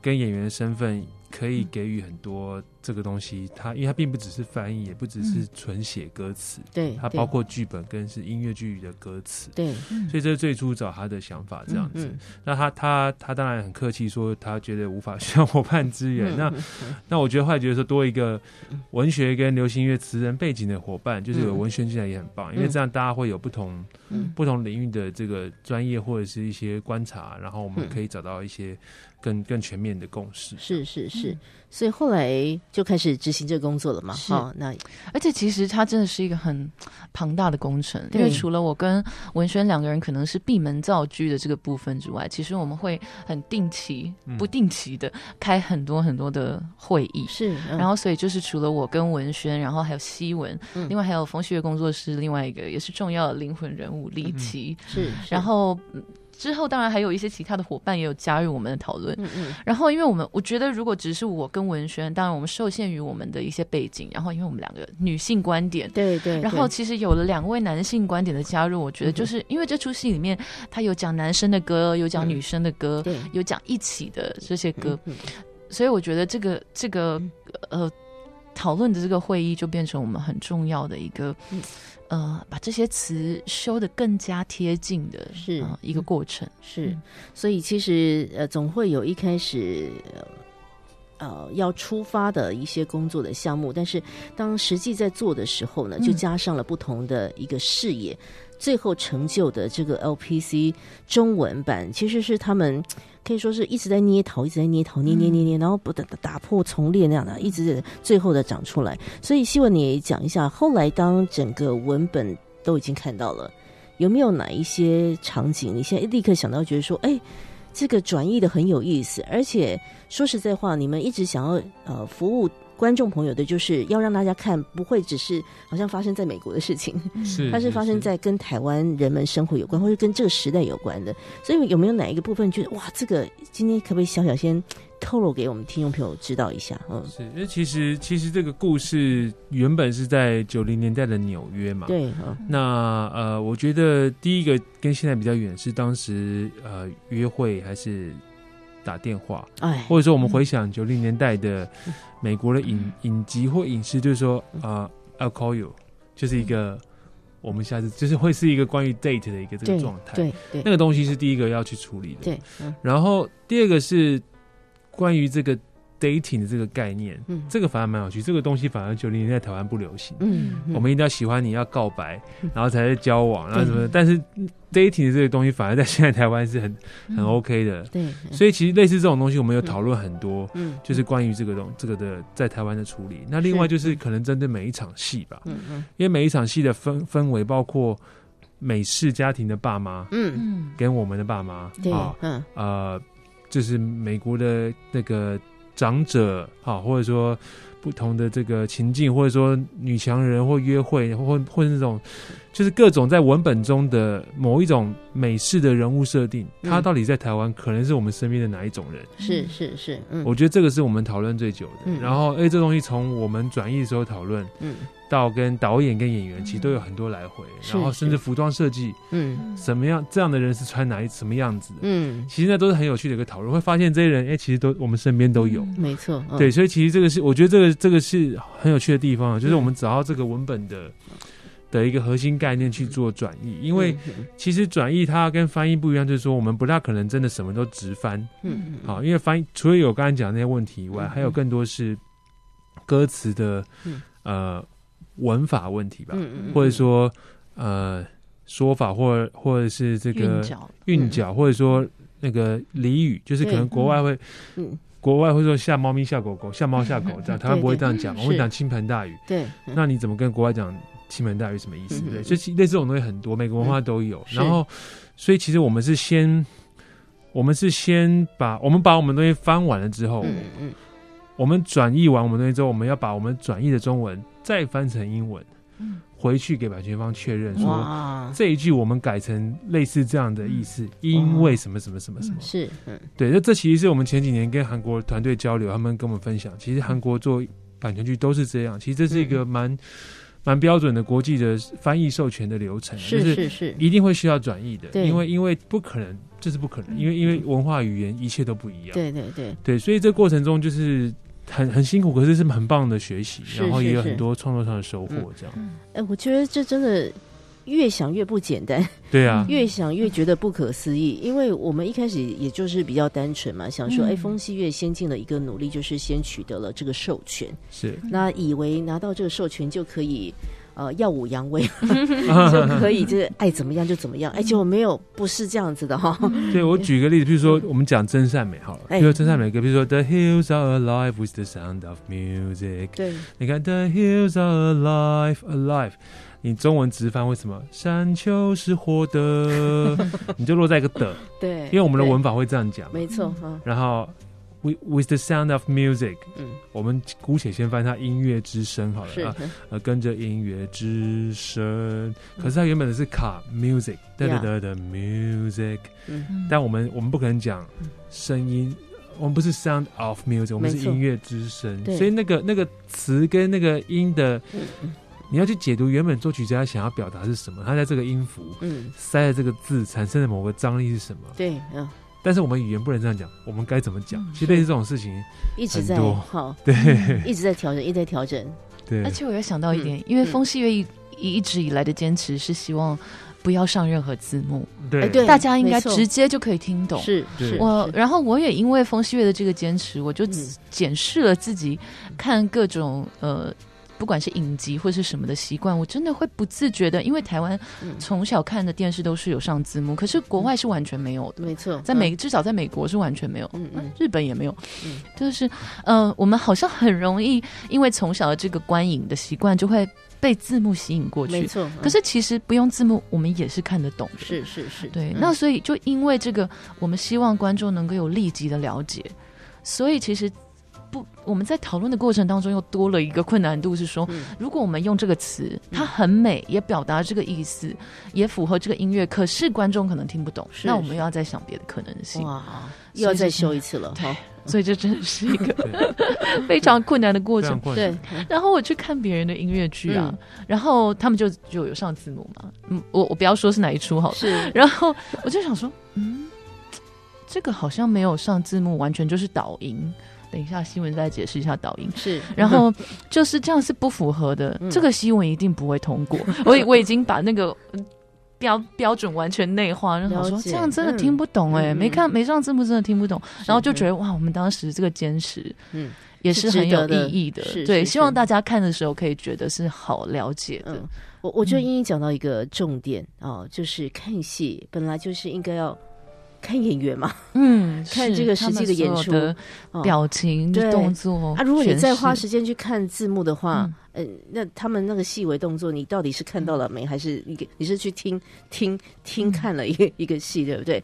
[SPEAKER 3] 跟演员的身份可以给予很多这个东西。它因为它并不只是翻译，也不只是纯写歌词，
[SPEAKER 2] 对，对
[SPEAKER 3] 它包括剧本跟是音乐剧的歌词。
[SPEAKER 2] 对
[SPEAKER 4] 嗯
[SPEAKER 3] 所以这是最初找他的想法这样子。
[SPEAKER 2] 嗯
[SPEAKER 3] 那他他他当然很客气说，他觉得无法需要伙伴支援。那
[SPEAKER 2] 嗯
[SPEAKER 3] 那我觉得后来觉得说多一个文学跟流行音乐词人背景的伙伴，就是有文宣进来也很棒，因为这样大家会有不同
[SPEAKER 2] 嗯
[SPEAKER 3] 不同领域的这个专业或者是一些观察，然后我们
[SPEAKER 2] 嗯
[SPEAKER 3] 可以找到一些更更全面的共识。
[SPEAKER 2] 是是是，所以后来就开始执行这个工作了嘛。
[SPEAKER 4] 是
[SPEAKER 2] 哦，那
[SPEAKER 4] 而且其实它真的是一个很庞大的工程，因为除了我跟文轩两个人可能是闭门造车的这个部分之外，其实我们会很定期、
[SPEAKER 3] 嗯
[SPEAKER 4] 不定期的开很多很多的会议。
[SPEAKER 2] 是，嗯
[SPEAKER 4] 然后，所以就是除了我跟文轩，然后还有西文，
[SPEAKER 2] 嗯
[SPEAKER 4] 另外还有冯旭月工作室，另外一个也是重要的灵魂人物
[SPEAKER 2] 嗯
[SPEAKER 4] 李琦。
[SPEAKER 2] 是，是
[SPEAKER 4] 然后嗯之后当然还有一些其他的伙伴也有加入我们的讨论。
[SPEAKER 2] 嗯嗯
[SPEAKER 4] 然后，因为我们我觉得，如果只是我跟文轩，当然我们受限于我们的一些背景，然后因为我们两个女性观点。
[SPEAKER 2] 对对，
[SPEAKER 4] 然后其实有了两位男性观点的加入，我觉得就是因为这出戏里面，他有讲男生的歌，有讲
[SPEAKER 2] 嗯
[SPEAKER 4] 女生的歌，
[SPEAKER 2] 对
[SPEAKER 4] 有讲一起的这些歌，
[SPEAKER 2] 嗯
[SPEAKER 4] 所以我觉得这个这个呃讨论的这个会议就变成我们很重要的一个、
[SPEAKER 2] 嗯。
[SPEAKER 4] 呃把这些词修的更加贴近的
[SPEAKER 2] 是。
[SPEAKER 4] 呃一个过程。
[SPEAKER 2] 是。
[SPEAKER 4] 嗯，
[SPEAKER 2] 所以其实呃，总会有一开始呃呃要出发的一些工作的项目，但是当实际在做的时候呢，
[SPEAKER 4] 嗯。
[SPEAKER 2] 就加上了不同的一个视野。最后成就的这个 LPC 中文版，其实是他们可以说是一直在捏陶，一直在捏陶，捏捏捏捏，然后不打打破重练那样的，一直最后的长出来。所以希望你也讲一下，后来当整个文本都已经看到了，有没有哪一些场景，你现在立刻想到，觉得说，哎，这个转译的很有意思，而且说实在话，你们一直想要呃服务观众朋友的，就是要让大家看，不会只是好像发生在美国的事情，
[SPEAKER 3] 是
[SPEAKER 2] 它是发生在跟台湾人们生活有关，或者跟这个时代有关的。所以有没有哪一个部分觉得哇，这个今天可不可以小小先透露给我们听众朋友知道一下？嗯，
[SPEAKER 3] 是，因为其实其实这个故事原本是在九零年代的纽约嘛。。
[SPEAKER 2] 对，嗯
[SPEAKER 3] 那呃，我觉得第一个跟现在比较远是当时呃约会还是打电话，
[SPEAKER 2] 哎，
[SPEAKER 3] 或者说我们回想九零年代的美国的影影集或影视，就是说啊、呃、，I'll call you，就是一个我们下次就是会是一个关于 date 的一个这个状态。
[SPEAKER 2] 对对。
[SPEAKER 3] 那个东西是第一个要去处理的。
[SPEAKER 2] 对，嗯。
[SPEAKER 3] 然后第二个是关于这个 dating 的这个概念，
[SPEAKER 2] 嗯
[SPEAKER 3] 这个反而蛮有趣。这个东西反而九零年代台湾不流行。
[SPEAKER 2] 嗯，嗯
[SPEAKER 3] 我们一定要喜欢你，要告白
[SPEAKER 2] 嗯，
[SPEAKER 3] 然后才是交往，然后什么的。但是 dating 的这个东西，反而在现在台湾是很
[SPEAKER 2] 嗯
[SPEAKER 3] 很 OK 的。
[SPEAKER 2] 对，
[SPEAKER 3] 所以其实类似这种东西，我们有讨论很多，
[SPEAKER 2] 嗯
[SPEAKER 3] 就是关于这个东这个的在台湾的处理。那另外就是可能针对每一场戏吧，
[SPEAKER 2] 嗯嗯
[SPEAKER 3] 因为每一场戏的氛氛围，包括美式家庭的爸妈
[SPEAKER 2] 嗯，
[SPEAKER 4] 嗯
[SPEAKER 3] 跟我们的爸妈
[SPEAKER 2] 对
[SPEAKER 3] 啊，，
[SPEAKER 2] 嗯
[SPEAKER 3] 呃，就是美国的那个长者啊，或者说不同的这个情境，或者说女强人或约会，或或者那种，就是各种在文本中的某一种美式的人物设定，
[SPEAKER 2] 嗯
[SPEAKER 3] 它到底在台湾可能是我们身边的哪一种人？
[SPEAKER 2] 是是是，嗯，
[SPEAKER 3] 我觉得这个是我们讨论最久的。
[SPEAKER 2] 嗯
[SPEAKER 3] 然后，哎，这东西从我们转译的时候讨论
[SPEAKER 2] 嗯
[SPEAKER 3] 到跟导演跟演员，其实都有很多来回，
[SPEAKER 2] 是
[SPEAKER 3] 然后甚至服装设计，
[SPEAKER 2] 嗯。
[SPEAKER 3] 什么样这样的人是穿哪一什么样子的。
[SPEAKER 2] 嗯，
[SPEAKER 3] 其实那都是很有趣的一个讨论，会发现这些人，哎、其实都我们身边都有。
[SPEAKER 2] 没错，嗯。
[SPEAKER 3] 对，，所以其实这个是我觉得这个这个是很有趣的地方，啊就是我们找到这个文本的的一个核心概念去做转译，因为
[SPEAKER 2] 嗯
[SPEAKER 3] 其实转译它跟翻译不一样，就是说我们不大可能真的什么都直翻，
[SPEAKER 2] 嗯嗯
[SPEAKER 3] 好，因为翻译除了有刚才讲的那些问题以外，
[SPEAKER 2] 嗯。
[SPEAKER 3] 还有更多是歌词的
[SPEAKER 2] 嗯。
[SPEAKER 3] 呃文法问题吧，
[SPEAKER 2] 嗯嗯，
[SPEAKER 3] 或者说呃说法或或者是这个
[SPEAKER 4] 韵脚，
[SPEAKER 3] 或者说那个俚语，就是可能国外会，
[SPEAKER 2] 嗯。
[SPEAKER 3] 国外会说吓猫咪吓狗狗，吓猫吓狗这样，台湾不会这样讲，我们讲倾盆大雨。
[SPEAKER 2] 对，嗯。
[SPEAKER 3] 那你怎么跟国外讲倾盆大雨什么意思？
[SPEAKER 2] 嗯
[SPEAKER 3] 对就其类似这种东西很多，每个文化都有。
[SPEAKER 2] 是。
[SPEAKER 3] 然后，所以其实我们是先，我们是先把我们把我们东西翻完了之后，
[SPEAKER 2] 嗯嗯
[SPEAKER 3] 我们转译完我们东西之后，我们要把我们转译的中文再翻成英文，
[SPEAKER 4] 嗯。
[SPEAKER 3] 回去给版权方确认
[SPEAKER 2] 嗯，
[SPEAKER 3] 说。
[SPEAKER 2] 哇，
[SPEAKER 3] 这一句我们改成类似这样的意思，因为什么什么什么什么。
[SPEAKER 2] 是，嗯。
[SPEAKER 3] 对，那这其实是我们前几年跟韩国团队交流，他们跟我们分享，其实韩国做版权剧都是这样，其实这是一个蛮蛮标准的国际的翻译授权的流程，就是是
[SPEAKER 2] 是是，
[SPEAKER 3] 一定会需要转译的，因为因为不可能，这是不可能，因为因为文化语言一切都不一样，
[SPEAKER 2] 对对对，
[SPEAKER 3] 对，所以这过程中就是很很辛苦，可是是很棒的学习，然后也有很多创作上的收获，这样，
[SPEAKER 2] 哎，我觉得这真的。越想越不简单，
[SPEAKER 3] 对啊，
[SPEAKER 2] 越想越觉得不可思议。因为我们一开始也就是比较单纯嘛，想说，
[SPEAKER 4] 嗯。
[SPEAKER 2] 哎，风系越先进的一个努力就是先取得了这个授权，
[SPEAKER 3] 是。
[SPEAKER 2] 那以为拿到这个授权就可以，呃耀武扬威，就可以就是爱怎么样就怎么样。哎，结果没有，不是这样子的哈。
[SPEAKER 3] 对我举个例子，比如说我们讲真善美好了，
[SPEAKER 2] 哎
[SPEAKER 3] 比如说真善美歌，比如说 The hills are alive with the sound of music。
[SPEAKER 2] 对，
[SPEAKER 3] 你看 The hills are alive alive，你中文直翻为什么？山丘是活的，你就落在一个的，
[SPEAKER 2] 对，
[SPEAKER 3] 因为我们的文法会这样讲。
[SPEAKER 2] 没错哈，
[SPEAKER 3] 然后 with with the sound of music，
[SPEAKER 2] 嗯，
[SPEAKER 3] 我们姑且先翻它音乐之声好了啊，呃，跟着音乐之声。可是它原本的是卡 music，哒哒哒的 music，
[SPEAKER 2] 嗯。
[SPEAKER 4] 嗯。
[SPEAKER 3] 但我们我们不可能讲声音。我们不是 sound of music，我们是音乐之声，所以那个那个词跟那个音的，你要去解读原本作曲家想要表达是什么，他在这个音符
[SPEAKER 2] 嗯，
[SPEAKER 3] 塞在这个字产生的某个张力是什么。
[SPEAKER 2] 对，嗯，
[SPEAKER 3] 但是我们语言不能这样讲，我们该怎么讲？
[SPEAKER 4] 嗯
[SPEAKER 3] 其实类似这种事情，
[SPEAKER 2] 一直在好，
[SPEAKER 3] 对。
[SPEAKER 2] 一直在调整，一直在调整，
[SPEAKER 3] 对，
[SPEAKER 4] 而且我又想到一点，因为风细月一一直以来的坚持是希望不要上任何字幕，
[SPEAKER 3] 对。
[SPEAKER 4] 大家应该直接就可以听懂。
[SPEAKER 2] 是是，
[SPEAKER 4] 我然后我也因为风细月的这个坚持，我就
[SPEAKER 2] 嗯。
[SPEAKER 4] 检视了自己看各种呃。不管是影集或是什么的习惯，我真的会不自觉的，因为台湾
[SPEAKER 2] 嗯。
[SPEAKER 4] 从小看的电视都是有上字幕，可是国外是完全没有的。
[SPEAKER 2] 没错，
[SPEAKER 4] 在美，至少在美国是完全没有，
[SPEAKER 2] 嗯嗯。
[SPEAKER 4] 日本也没有，
[SPEAKER 2] 嗯。
[SPEAKER 4] 就是呃，我们好像很容易因为从小的这个观影的习惯，就会被字幕吸引过去。
[SPEAKER 2] 没错，
[SPEAKER 4] 可是其实不用字幕，我们也是看得懂的。
[SPEAKER 2] 是是是，
[SPEAKER 4] 对，
[SPEAKER 2] 嗯。
[SPEAKER 4] 那所以就因为这个，我们希望观众能够有立即的了解，所以其实不，我们在讨论的过程当中又多了一个困难度，是说，
[SPEAKER 2] 嗯。
[SPEAKER 4] 如果我们用这个词，它很美，也表达这个意思，也符合这个音乐，可是观众可能听不懂，
[SPEAKER 2] 是
[SPEAKER 4] 那我们又要再想别的可能性。
[SPEAKER 2] 哇，又要再修一次了，对，
[SPEAKER 4] 所以这真的是一个 非常困难的过程。
[SPEAKER 2] 对。，
[SPEAKER 4] 然后我去看别人的音乐剧啊，
[SPEAKER 2] 嗯。
[SPEAKER 4] 然后他们就就有上字幕嘛，嗯，我我不要说是哪一出好了，
[SPEAKER 2] 是，
[SPEAKER 4] 然后我就想说，嗯，这个好像没有上字幕，完全就是导音。等一下，新闻再解释一下导音。
[SPEAKER 2] 是，
[SPEAKER 4] 然后就是这样是不符合的，
[SPEAKER 2] 嗯。
[SPEAKER 4] 这个新闻一定不会通过。我已我已经把那个嗯标标准完全内化，然后说这样真的听不懂哎、
[SPEAKER 2] 嗯
[SPEAKER 4] 没看没上字幕真的听不懂，然后就觉
[SPEAKER 2] 得，
[SPEAKER 4] 哇，我们当时这个坚持
[SPEAKER 2] 嗯。
[SPEAKER 4] 也
[SPEAKER 2] 是
[SPEAKER 4] 是很有意义的。对，希望大家看的时候可以觉得是好了解的。
[SPEAKER 2] 嗯，我我觉得
[SPEAKER 4] 嗯。
[SPEAKER 2] 英英讲到一个重点哦，就是看戏本来就是应该要看演员嘛，
[SPEAKER 4] 嗯，
[SPEAKER 2] 看这个实际的演出
[SPEAKER 4] 表情、
[SPEAKER 2] 对
[SPEAKER 4] 动作
[SPEAKER 2] 啊，如果你再花时间去看字幕的话
[SPEAKER 4] 嗯，
[SPEAKER 2] 嗯、那他们那个细微动作，你到底是看到了没，还是一个你是去听听听
[SPEAKER 4] 嗯
[SPEAKER 2] 看了一个、一个戏，对不对？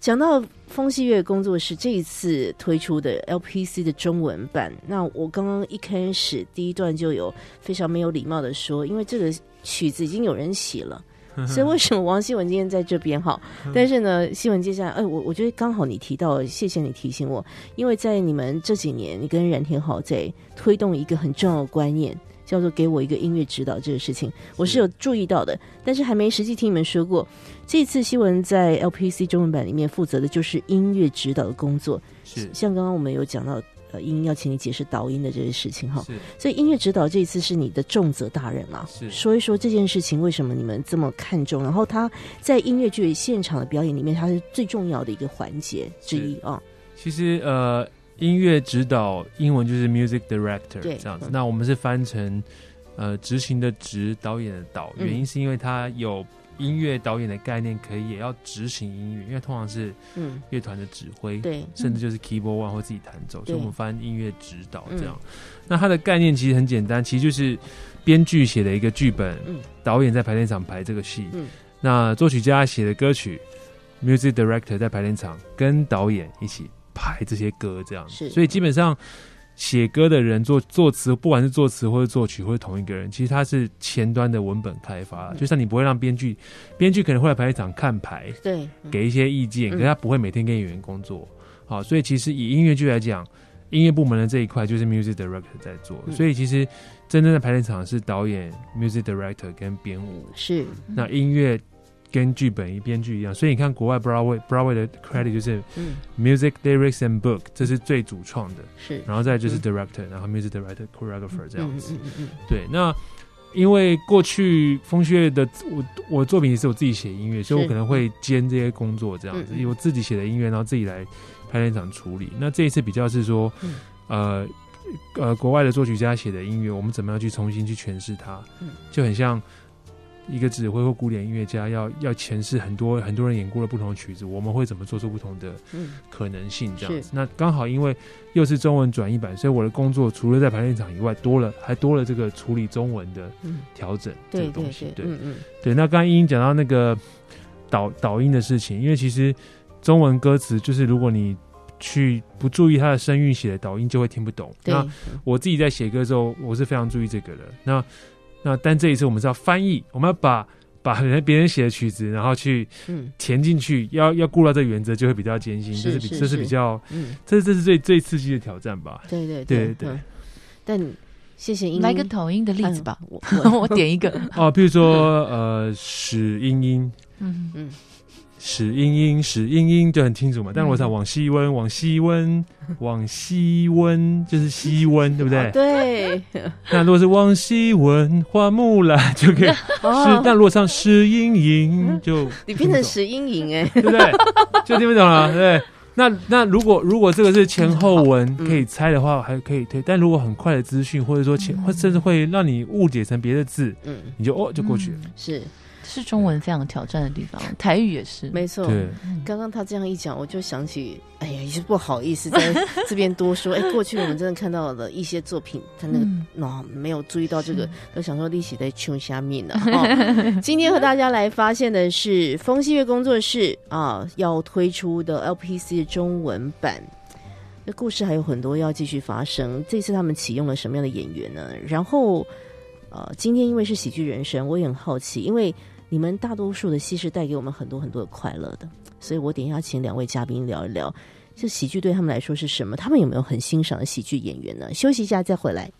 [SPEAKER 2] 讲到风戏乐工作室这一次推出的 LPC 的中文版，那我刚刚一开始第一段就有非常没有礼貌的说，因为这个曲子已经有人写了。所以为什么王希文今天在这边哈？但是呢，希文接下来，哎，我我觉得刚好你提到，谢谢你提醒我，因为在你们这几年，你跟冉天豪在推动一个很重要的观念，叫做给我一个音乐指导这个事情，我是有注意到的，但是还没实际听你们说过。这次新闻在 LPC 中文版里面负责的就是音乐指导的工作，
[SPEAKER 3] 是
[SPEAKER 2] 像刚刚我们有讲到，呃，音要请你解释导音的这些事情哈。所以音乐指导这一次是你的重责大人啦，
[SPEAKER 3] 是。
[SPEAKER 2] 说一说这件事情为什么你们这么看重，然后他在音乐剧现场的表演里面，它是最重要的一个环节之一啊。
[SPEAKER 3] 其实呃，音乐指导英文就是 music director
[SPEAKER 2] 对。
[SPEAKER 3] 这样子。
[SPEAKER 2] 嗯。
[SPEAKER 3] 那我们是翻成呃执行的执，导演的导，
[SPEAKER 2] 嗯
[SPEAKER 3] 原因是因为他有音乐导演的概念，可以也要执行音乐，因为通常是
[SPEAKER 2] 嗯，
[SPEAKER 3] 乐团的指挥，
[SPEAKER 2] 对，
[SPEAKER 3] 甚至就是 keyboard one 或自己弹奏，所以我们翻音乐指导这样。
[SPEAKER 2] 嗯
[SPEAKER 3] 那它的概念其实很简单，其实就是编剧写的一个剧本，
[SPEAKER 2] 嗯。
[SPEAKER 3] 导演在排练场排这个戏，
[SPEAKER 2] 嗯。
[SPEAKER 3] 那作曲家写的歌曲，music director 在排练场跟导演一起排这些歌，这样。子所以基本上写歌的人作作词，不管是作词或者作曲，或者同一个人，其实他是前端的文本开发，
[SPEAKER 2] 嗯。
[SPEAKER 3] 就像你不会让编剧，编剧可能会来排练场看牌，
[SPEAKER 2] 对，嗯。
[SPEAKER 3] 给一些意见，
[SPEAKER 2] 嗯。
[SPEAKER 3] 可是他不会每天跟演员工作。好，所以其实以音乐剧来讲，音乐部门的这一块就是 music director 在做，
[SPEAKER 2] 嗯。
[SPEAKER 3] 所以其实真正的排练场是导演、music director 跟编舞，
[SPEAKER 2] 是。
[SPEAKER 3] 那音乐跟剧本一编剧一样，所以你看国外 Broadway Broadway 的 credit 就是
[SPEAKER 2] 嗯。
[SPEAKER 3] music lyrics and book，这是最主创的，
[SPEAKER 2] 是。
[SPEAKER 3] 然后再就是
[SPEAKER 2] 嗯。
[SPEAKER 3] director，、然后 music director choreographer 这样子。
[SPEAKER 2] 嗯嗯嗯
[SPEAKER 3] 对，那因为过去风旭乐的我我作品也是我自己写音乐，所以我可能会兼这些工作这样子，我自己写的音乐，然后自己来排练场处理。那这一次比较是说，
[SPEAKER 2] 嗯。
[SPEAKER 3] 呃呃国外的作曲家写的音乐，我们怎么样去重新去诠释它？
[SPEAKER 2] 嗯。
[SPEAKER 3] 就很像一个指挥或古典音乐家要要诠释很多很多人演过的不同的曲子，我们会怎么做出不同的
[SPEAKER 2] 嗯
[SPEAKER 3] 可能性？这样
[SPEAKER 2] 是
[SPEAKER 3] 子。那刚好因为又是中文转译版，所以我的工作除了在排练场以外，多了还多了这个处理中文的
[SPEAKER 2] 嗯，
[SPEAKER 3] 调整这
[SPEAKER 2] 对对
[SPEAKER 3] 个东西。
[SPEAKER 2] 对，嗯嗯
[SPEAKER 3] 对，那刚刚英英讲到那个导导音的事情，因为其实中文歌词就是如果你去不注意它的声韵写的导音，就会听不懂。那，我自己在写歌的时候，我是非常注意这个的。那那但这一次我们是要翻译，我们要把把人别人写的曲子，然后去
[SPEAKER 2] 嗯。
[SPEAKER 3] 填进去，要要顾到这个原则，就会比较艰辛，
[SPEAKER 2] 是
[SPEAKER 3] 这是比这是比较
[SPEAKER 2] 嗯，
[SPEAKER 3] 这这是最最刺激的挑战吧。
[SPEAKER 2] 对对
[SPEAKER 3] 对对
[SPEAKER 2] 嗯。但谢谢英
[SPEAKER 4] 来个抖音的例子吧，
[SPEAKER 2] 哎我我
[SPEAKER 4] 我点一个。
[SPEAKER 3] 哦，譬如说呃，史英英。
[SPEAKER 4] 嗯，
[SPEAKER 2] 嗯
[SPEAKER 3] 史英英，史英英就很清楚嘛。但如果
[SPEAKER 2] 嗯
[SPEAKER 3] 想往西温，往西温，往西温，就是西温，对不对？
[SPEAKER 2] 对，
[SPEAKER 3] 那如果是往西温，花木兰就可以。是，
[SPEAKER 2] 哦，
[SPEAKER 3] 但如果唱史英英，就
[SPEAKER 2] 你变成
[SPEAKER 3] 听不懂
[SPEAKER 2] 石英莹哎，
[SPEAKER 3] 对不对？就听不懂了，对。那那如果如果这个是前后文
[SPEAKER 2] 嗯
[SPEAKER 3] 可以猜的话，还可以推。但如果很快的资讯，或者说前，或甚至会让你误解成别的字，
[SPEAKER 2] 嗯，
[SPEAKER 3] 你就哦就过去了。
[SPEAKER 4] 嗯
[SPEAKER 2] 是
[SPEAKER 4] 是中文非常挑战的地方，台语也是。
[SPEAKER 2] 没错。刚刚他这样一讲，我就想起，哎呀，也是不好意思在这边多说。哎，过去我们真的看到了一些作品，他那个
[SPEAKER 4] 嗯
[SPEAKER 2] 哦没有注意到这个，都想说利息在穷下面呢。哦今天和大家来发现的是风西月工作室啊要推出的 LPC 的中文版。那故事还有很多要继续发生。这次他们启用了什么样的演员呢？然后，呃，今天因为是喜剧人生，我也很好奇，因为你们大多数的戏是带给我们很多很多的快乐的，所以我等一下请两位嘉宾聊一聊，这喜剧对他们来说是什么？他们有没有很欣赏的喜剧演员呢？休息一下再回来。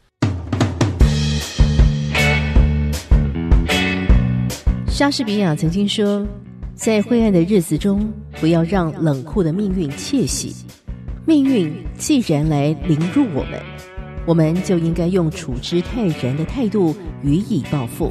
[SPEAKER 2] 莎士比亚曾经说：“在灰暗的日子中，不要让冷酷的命运窃喜。命运既然来凌辱我们，我们就应该用处之泰然的态度予以报复。”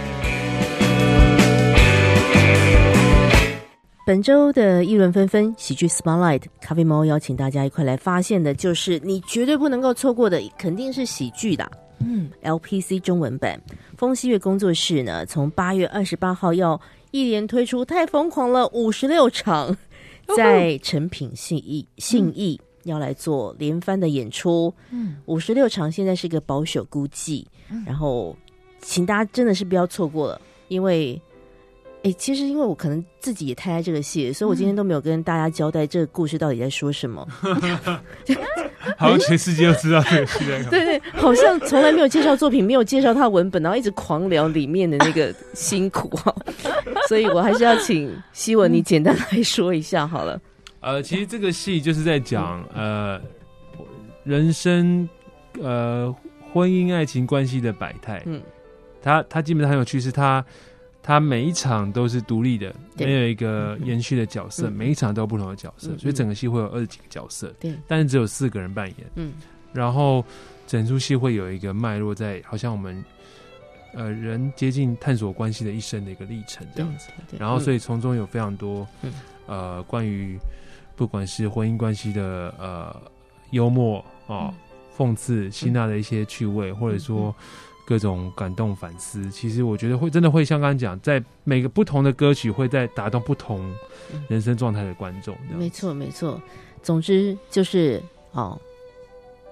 [SPEAKER 2] 本周的议论纷纷喜剧 Spotlight，咖啡猫邀请大家一块来发现的，就是你绝对不能够错过的，肯定是喜剧的。
[SPEAKER 4] 嗯
[SPEAKER 2] ，LPC 中文版，风西月工作室呢，从八月二十八号要一连推出，太疯狂了，五十六场，在成品信义信义、要来做连番的演出，
[SPEAKER 4] 嗯，
[SPEAKER 2] 五十六场现在是一个保守估计，然后请大家真的是不要错过了，因为。哎，其实因为我可能自己也太爱这个戏，所以我今天都没有跟大家交代这个故事到底在说什么。
[SPEAKER 3] 好像全世界都知道这个戏。
[SPEAKER 2] 对对，好像从来没有介绍作品，没有介绍他的文本，然后一直狂聊里面的那个辛苦哈，所以我还是要请希文你简单来说一下好了。
[SPEAKER 3] 呃，其实这个戏就是在讲呃人生呃婚姻爱情关系的百态。
[SPEAKER 2] 嗯，
[SPEAKER 3] 它它基本上很有趣，是它它每一场都是独立的，没有一个延续的角色，
[SPEAKER 2] 嗯。
[SPEAKER 3] 每一场都有不同的角色，
[SPEAKER 2] 嗯
[SPEAKER 3] 所以整个戏会有二十几个角色，
[SPEAKER 2] 对，
[SPEAKER 3] 但是只有四个人扮演。
[SPEAKER 2] 嗯。
[SPEAKER 3] 然后整出戏会有一个脉络在，好像我们呃人接近探索关系的一生的一个历程这样子。
[SPEAKER 2] 对。
[SPEAKER 3] 然后所
[SPEAKER 2] 以
[SPEAKER 3] 以从中有非常多、
[SPEAKER 2] 嗯。
[SPEAKER 3] 呃关于不管是婚姻关系的呃幽默哦、讽刺、希纳的一些趣味，或者说各种感动反思，其实我觉得会真的会像刚刚讲，在每个不同的歌曲会在打动不同人生状态的观众。
[SPEAKER 2] 没错没错，总之就是哦。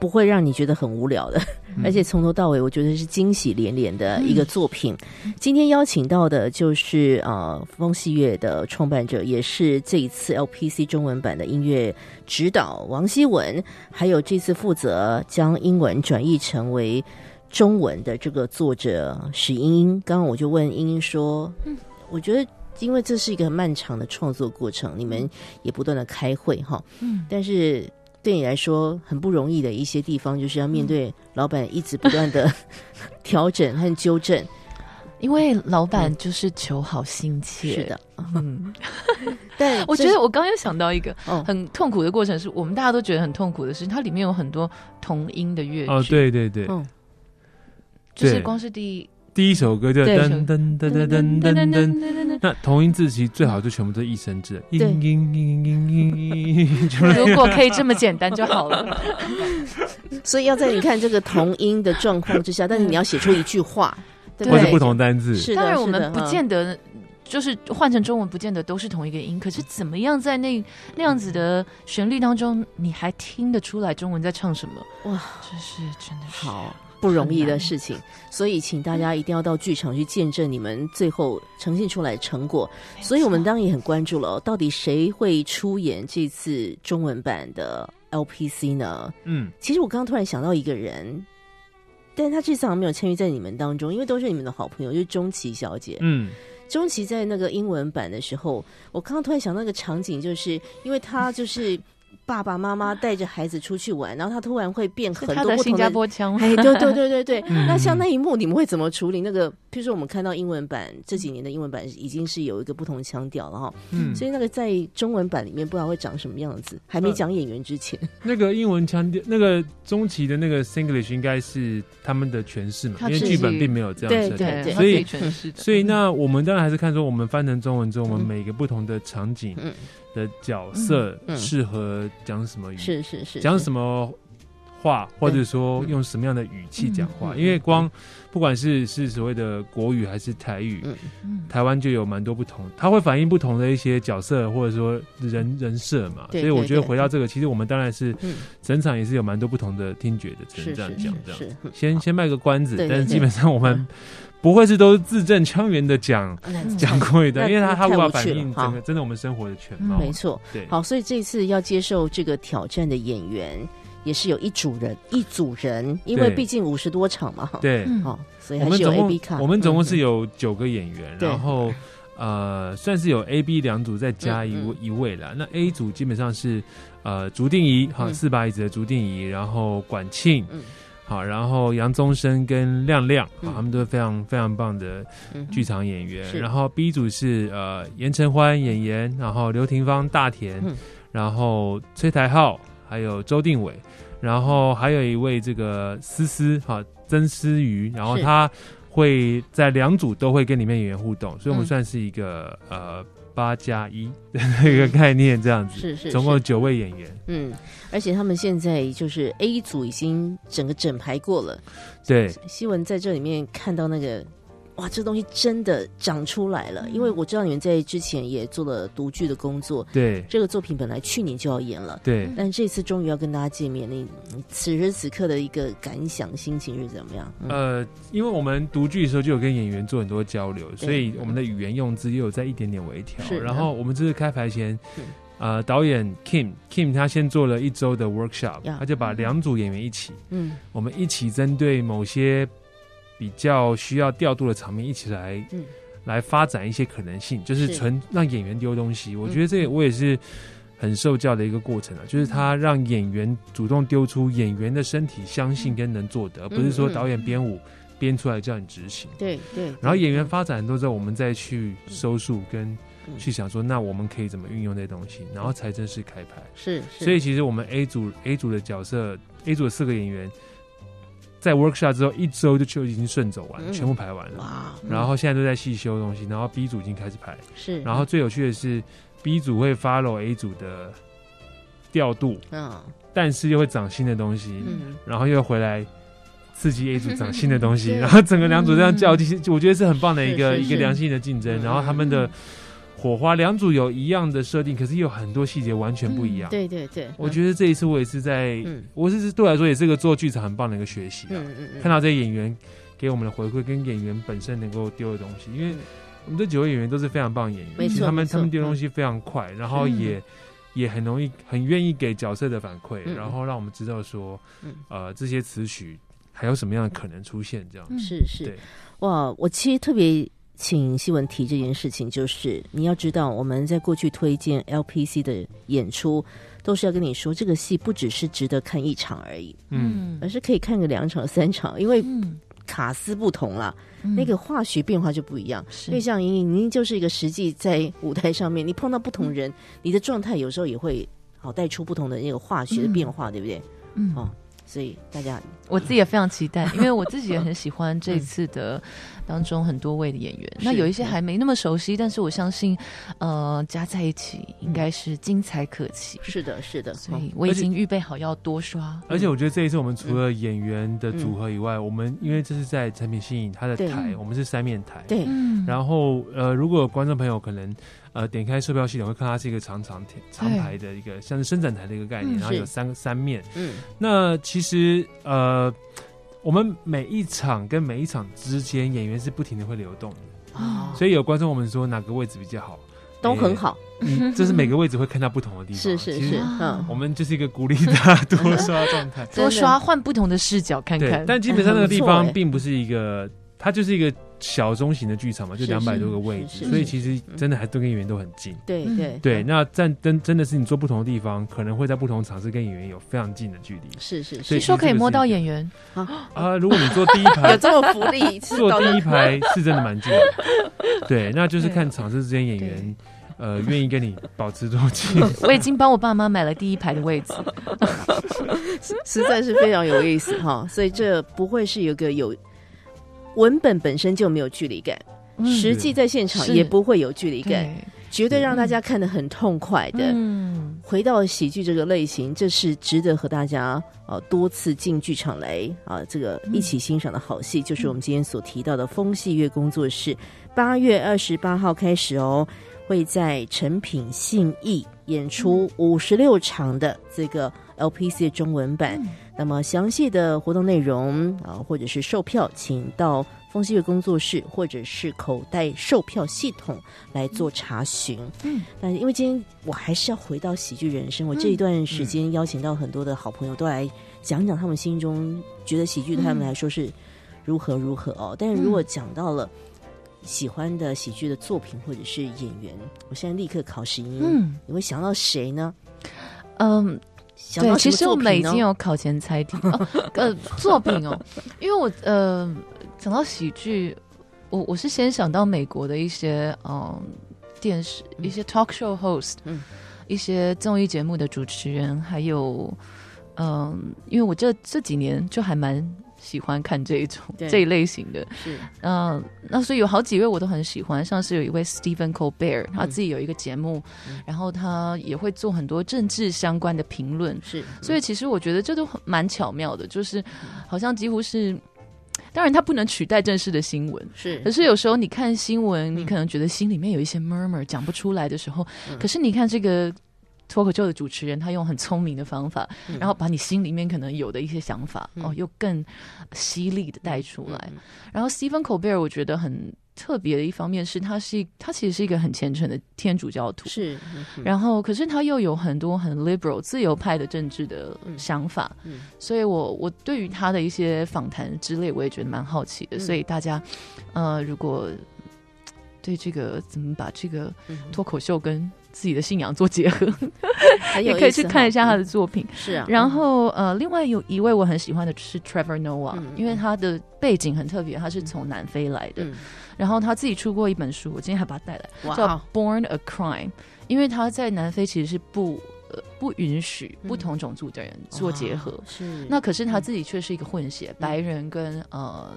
[SPEAKER 2] 不会让你觉得很无聊的，
[SPEAKER 3] 嗯
[SPEAKER 2] 而且从头到尾，我觉得是惊喜连连的一个作品。今天邀请到的就是呃风戏乐的创办者，也是这一次 LPC 中文版的音乐指导王希文，还有这次负责将英文转译成为中文的这个作者史英英。刚刚我就问英英说，嗯。我觉得。因为这是一个很漫长的创作过程，你们也不断的开会哈，
[SPEAKER 4] 嗯，
[SPEAKER 2] 但是对你来说很不容易的一些地方，就是要面对老板一直不断的 调整和纠正。
[SPEAKER 4] 因为老板就是求好心切。
[SPEAKER 2] 是的，
[SPEAKER 4] 嗯，
[SPEAKER 2] 对
[SPEAKER 4] 我觉得我刚刚又想到一个
[SPEAKER 2] 哦。
[SPEAKER 4] 很痛苦的过程，是我们大家都觉得很痛苦的事情，它里面有很多同音的乐句，
[SPEAKER 3] 哦，，对对对，
[SPEAKER 2] 嗯
[SPEAKER 4] 就是光是第
[SPEAKER 3] 第一首歌就
[SPEAKER 2] 噔
[SPEAKER 3] 噔噔噔噔噔噔噔，那同音字其实最好就全部都是一声字，嘤
[SPEAKER 2] 对
[SPEAKER 3] 嘤嘤嘤嘤嘤，就是
[SPEAKER 4] 如果可以这么简单就好了。
[SPEAKER 2] 所以要在你看这个同音的状况之下，但是你要写出一句话，对。不对？
[SPEAKER 3] 或是不同单字，
[SPEAKER 2] 是，
[SPEAKER 4] 当然，我们不见得就是换成中文，不见得都是同一个音。可是怎么样在那那样子的旋律当中，你还听得出来中文在唱什么？
[SPEAKER 2] 哇，
[SPEAKER 4] 这是真的是。
[SPEAKER 2] 好不容易的事情，所以请大家一定要到剧场去见证你们最后呈现出来的成果。所以我们当然也很关注了哦，到底谁会出演这次中文版的 LPC 呢？
[SPEAKER 3] 嗯，
[SPEAKER 2] 其实我刚刚突然想到一个人，但是他这次好像没有参与在你们当中，因为都是你们的好朋友，就是钟琪小姐。
[SPEAKER 3] 嗯，
[SPEAKER 2] 钟琪在那个英文版的时候，我刚刚突然想到一个场景，就是因为他就是爸爸妈妈带着孩子出去玩，然后他突然会变很
[SPEAKER 4] 他的新加
[SPEAKER 2] 多不同的。
[SPEAKER 4] 坡腔。
[SPEAKER 2] 哎，对对对对对，
[SPEAKER 3] 嗯
[SPEAKER 2] 那像那一幕，你们会怎么处理？那个，譬如说我们看到英文版这几年的英文版已经是有一个不同腔调了哈，
[SPEAKER 3] 嗯
[SPEAKER 2] 所以那个在中文版里面不知道会长什么样子，还没讲演员之前，
[SPEAKER 3] 那个英文腔调，那个中期的那个 Singlish 应该是他们的诠释嘛，因为剧本并没有这样
[SPEAKER 2] 对
[SPEAKER 3] 设定。
[SPEAKER 2] 对对
[SPEAKER 3] 所以
[SPEAKER 4] 诠释的，
[SPEAKER 3] 所以那我们当然还是看说，我们翻成中文之后，我们
[SPEAKER 2] 嗯
[SPEAKER 3] 每个不同的场景
[SPEAKER 2] 嗯，
[SPEAKER 3] 的角色适合讲什么语，
[SPEAKER 2] 是是是，
[SPEAKER 3] 讲什么话，或者说用什么样的语气讲话。因为光不管是是所谓的国语还是台语，台湾就有蛮多不同，它会反映不同的一些角色或者说人人设嘛。所以我觉得回到这个，其实我们当然是
[SPEAKER 2] 嗯。
[SPEAKER 3] 整场也是有蛮多不同的听觉的，只能这样讲这样。先先卖个关子，但是基本上我们不会是都是字正腔圆的讲
[SPEAKER 2] 那
[SPEAKER 3] 讲过一段，因为他他无法反映整
[SPEAKER 2] 好
[SPEAKER 3] 个真的我们生活的全貌。
[SPEAKER 2] 没错。
[SPEAKER 3] 对，
[SPEAKER 2] 好，所以这次要接受这个挑战的演员也是有一组人，一组人，因为
[SPEAKER 3] 对
[SPEAKER 2] 毕竟五十多场嘛，哈。
[SPEAKER 3] 对，
[SPEAKER 4] 嗯
[SPEAKER 2] 好，所以还是有
[SPEAKER 3] 我们总
[SPEAKER 2] A、B
[SPEAKER 3] 共
[SPEAKER 2] 卡。
[SPEAKER 3] 我们总共是
[SPEAKER 2] 有
[SPEAKER 3] 有九个演员，
[SPEAKER 2] 对
[SPEAKER 3] 然后呃算是有 A、B 两组再加一一位啦。那 A 组基本上是呃竹定仪哈
[SPEAKER 2] 嗯
[SPEAKER 3] 四把椅子的竹定仪，然后管庆
[SPEAKER 2] 嗯
[SPEAKER 3] 好，然后杨宗生跟亮亮，好，
[SPEAKER 2] 嗯
[SPEAKER 3] 他们都是非常非常棒的
[SPEAKER 2] 嗯
[SPEAKER 3] 剧场演员。
[SPEAKER 2] 是。
[SPEAKER 3] 然后 B 组是呃严承欢演员，然后刘廷芳、大田，
[SPEAKER 2] 嗯。
[SPEAKER 3] 然后崔台浩，还有周定伟，然后还有一位这个思思哈曾思瑜，然后他会在两组都会跟里面演员互动，所以我们
[SPEAKER 2] 嗯。
[SPEAKER 3] 算是一个、呃八加一 的一个概念这样子。
[SPEAKER 2] 是是，
[SPEAKER 3] 总共九位演员，
[SPEAKER 2] 嗯，而且他们现在就是 A 组已经整个整排过了。
[SPEAKER 3] 对，
[SPEAKER 2] 希文在这里面看到那个，哇，这东西真的长出来了。因为我知道你们在之前也做了读剧的工作，
[SPEAKER 3] 对，
[SPEAKER 2] 这个作品本来去年就要演了。
[SPEAKER 3] 对，
[SPEAKER 2] 但这次终于要跟大家见面，你你此时此刻的一个感想、心情是怎么样？嗯
[SPEAKER 3] 呃，因为我们读剧的时候就有跟演员做很多交流，所以我们的语言用字也有在一点点微调
[SPEAKER 2] 是。
[SPEAKER 3] 然后我们这次开排前
[SPEAKER 2] 嗯，
[SPEAKER 3] 呃，导演 Kim Kim 他先做了一周的 workshop，
[SPEAKER 2] 呀
[SPEAKER 3] 他就把两组演员一起，
[SPEAKER 2] 嗯
[SPEAKER 3] 我们一起针对某些比较需要调度的场面，一起来
[SPEAKER 2] 嗯。
[SPEAKER 3] 来发展一些可能性，就是
[SPEAKER 2] 是。
[SPEAKER 3] 纯让演员丢东西。我
[SPEAKER 2] 嗯。
[SPEAKER 3] 觉得这个我也是很受教的一个过程啊，就是他让演员主动丢出演员的身体相信跟能做的，而不是说导演编舞编出来叫你执行。
[SPEAKER 2] 对对。
[SPEAKER 3] 然后演员发展很多之后，我们再去收束跟
[SPEAKER 2] 嗯。
[SPEAKER 3] 去想说，那我们可以怎么运用这些东西，然后才正式开拍。
[SPEAKER 2] 是。
[SPEAKER 3] 所以其实我们 A 组 A 组的角色，A 组的四个演员，在 workshop 之后一周就就已经顺走完，
[SPEAKER 2] 嗯
[SPEAKER 3] 全部排完了。
[SPEAKER 2] 哇，嗯
[SPEAKER 3] 然后现在都在细修东西，然后 B 组已经开始排。
[SPEAKER 2] 是，
[SPEAKER 3] 然后最有趣的是，B 组会 follow A 组的调度，
[SPEAKER 2] 嗯
[SPEAKER 3] 但是又会长新的东西，
[SPEAKER 2] 嗯
[SPEAKER 3] 然后又回来。刺激 A 组长新的东西，
[SPEAKER 2] 对
[SPEAKER 3] 然后整个两组这样较劲，我觉得是很棒的一个一个良性的竞争。
[SPEAKER 2] 嗯
[SPEAKER 3] 然后他们的火花，两组有一样的设定，可是有很多细节完全不一样。
[SPEAKER 2] 对对对，
[SPEAKER 3] 我觉得这一次我也是在，
[SPEAKER 2] 嗯
[SPEAKER 3] 我是对我来说也是个做剧场很棒的一个学习啊。
[SPEAKER 2] 嗯嗯嗯，
[SPEAKER 3] 看到这些演员给我们的回馈，跟演员本身能够丢的东西，因为
[SPEAKER 2] 嗯
[SPEAKER 3] 我们这九位演员都是非常棒的演员，
[SPEAKER 2] 没错
[SPEAKER 3] 他们他们丢东西非常快，然后也也很容易很愿意给角色的反馈，
[SPEAKER 2] 嗯
[SPEAKER 3] 然后让我们知道说
[SPEAKER 2] 嗯，
[SPEAKER 3] 呃，这些词曲还有什么样的可能出现，这样。
[SPEAKER 4] 嗯
[SPEAKER 2] 是是
[SPEAKER 3] 对，
[SPEAKER 2] 哇！我其实特别请希文提这件事情，就是你要知道，我们在过去推荐 LPC 的演出，都是要跟你说，这个戏不只是值得看一场而已，
[SPEAKER 3] 嗯，
[SPEAKER 2] 而是可以看个两场、三场，因为
[SPEAKER 4] 嗯
[SPEAKER 2] 卡司不同啦，
[SPEAKER 4] 嗯。
[SPEAKER 2] 那个化学变化就不一样。
[SPEAKER 4] 是。
[SPEAKER 2] 因为像莹莹，您就是一个实际在舞台上面，你碰到不同人，你的状态有时候也会好带出不同的那个化学的变化，对不对？
[SPEAKER 4] 嗯。
[SPEAKER 2] 哦，所以大家
[SPEAKER 4] 我自己也非常期待，因为我自己也很喜欢这次的 当中很多位的演员。那有一些还没那么熟悉，但是我相信，呃，加在一起应该是精彩可期。
[SPEAKER 2] 是的，是的，哦
[SPEAKER 4] 所以我已经预备好要多刷。
[SPEAKER 3] 而且我觉得这一次我们除了演员的组合以外，我们因为这是在产品新颖它的台，我们是三面台。
[SPEAKER 2] 对，
[SPEAKER 4] 嗯
[SPEAKER 3] 然后呃，如果观众朋友可能呃点开售票系统，会看它是一个长长长排的一个像是伸展台的一个概念，
[SPEAKER 4] 嗯
[SPEAKER 3] 然后有三个三面。
[SPEAKER 2] 嗯，
[SPEAKER 3] 那其实呃，我们每一场跟每一场之间，演员是不停的会流动的，
[SPEAKER 2] 哦，
[SPEAKER 3] 所以有观众我们说哪个位置比较好，
[SPEAKER 2] 都很好，
[SPEAKER 3] 嗯，就是每个位置会看到不同的地方。
[SPEAKER 2] 是是是，嗯，
[SPEAKER 3] 我们就是一个鼓励大家多刷的状态。
[SPEAKER 4] 多刷换不同的视角看看，，
[SPEAKER 3] 但基本上那个地方并不是一个，它就是一个小中型的剧场嘛，就是两百多个位置，所以其实真的还都跟演员都很近。
[SPEAKER 4] 嗯
[SPEAKER 2] 对对
[SPEAKER 3] 对，那站真真的是你坐不同的地方，可能会在不同场次跟演员有非常近的距离。
[SPEAKER 2] 是是
[SPEAKER 3] 所以
[SPEAKER 2] 是，
[SPEAKER 4] 听说可以摸到演员，
[SPEAKER 3] 啊，如果你坐第一排 有，
[SPEAKER 2] 这么福利，是
[SPEAKER 3] 坐第一排是真的蛮近的。对，那就是看场次之间演员呃愿意跟你保持多近。
[SPEAKER 4] 我已经帮我爸妈买了第一排的位置。
[SPEAKER 2] 实在是非常有意思哈，所以这不会是有个有文本本身就没有距离感，
[SPEAKER 4] 嗯
[SPEAKER 2] 实际在现场也不会有距离感，绝对让大家看得很痛快的。
[SPEAKER 4] 嗯，
[SPEAKER 2] 回到喜剧这个类型，这是值得和大家啊多次进剧场来啊、这个一起欣赏的好戏，就是我们今天所提到的风戏乐工作室，八月二十八号开始哦，会在成品信义演出五十六场的这个 LPC 的中文版。那么详细的活动内容啊，或者是售票，请到风戏乐工作室或者是口袋售票系统来做查询。
[SPEAKER 4] 嗯，
[SPEAKER 2] 但因为今天我还是要回到喜剧人生，我这一段时间邀请到很多的好朋友都来讲讲他们心中觉得喜剧对他们来说是如何如何哦。但是如果讲到了喜欢的喜剧的作品或者是演员，我现在立刻考试音，
[SPEAKER 4] 嗯
[SPEAKER 2] 你会想到谁呢？
[SPEAKER 4] 嗯，对
[SPEAKER 2] 想到，
[SPEAKER 4] 其实我们已经有考前猜题哦，呃，作品哦，因为我呃讲到喜剧，我我是先想到美国的一些嗯电视一些 talk show host，
[SPEAKER 2] 嗯。
[SPEAKER 4] 一些综艺节目的主持人，还有嗯，因为我这这几年就还蛮喜欢看这一种这一类型的，
[SPEAKER 2] 是。
[SPEAKER 4] 嗯，那所以有好几位我都很喜欢，像是有一位 Stephen Colbert，他自己有一个节目，
[SPEAKER 2] 嗯。
[SPEAKER 4] 然后他也会做很多政治相关的评论，
[SPEAKER 2] 是，
[SPEAKER 4] 所以其实我觉得这都很蛮巧妙的，就是好像几乎是，当然它不能取代正式的新闻。
[SPEAKER 2] 是。
[SPEAKER 4] 可是有时候你看新闻，
[SPEAKER 2] 嗯。
[SPEAKER 4] 你可能觉得心里面有一些 murmur 讲不出来的时候，
[SPEAKER 2] 嗯。
[SPEAKER 4] 可是你看这个脱口秀的主持人，他用很聪明的方法，
[SPEAKER 2] 嗯。
[SPEAKER 4] 然后把你心里面可能有的一些想法，
[SPEAKER 2] 嗯。
[SPEAKER 4] 哦，又更犀利的带出来。
[SPEAKER 2] 嗯
[SPEAKER 4] 然后 Stephen Colbert 我觉得很特别的一方面是，他是他其实是一个很虔诚的天主教徒，
[SPEAKER 2] 是，
[SPEAKER 4] 然后可是他又有很多很 liberal 自由派的政治的想法，
[SPEAKER 2] 嗯。
[SPEAKER 4] 所以我我对于他的一些访谈之类，我也觉得蛮好奇的。
[SPEAKER 2] 嗯。
[SPEAKER 4] 所以大家呃，如果对这个怎么把这个
[SPEAKER 2] 嗯
[SPEAKER 4] 脱口秀跟自己的信仰做结合，也可以去看一下他的
[SPEAKER 2] 嗯。
[SPEAKER 4] 作品。
[SPEAKER 2] 是啊，
[SPEAKER 4] 然后呃，另外有一位我很喜欢的是 Trevor Noah，、
[SPEAKER 2] 嗯
[SPEAKER 4] 因为他的背景很特别，他是从南非来的，
[SPEAKER 2] 嗯。
[SPEAKER 4] 然后他自己出过一本书，我今天还把它带来，叫《Born a Crime》，因为他在南非其实是不呃不允许不同种族的人做结合。
[SPEAKER 2] 哇是。
[SPEAKER 4] 那可是他自己却是一个混血，白人跟呃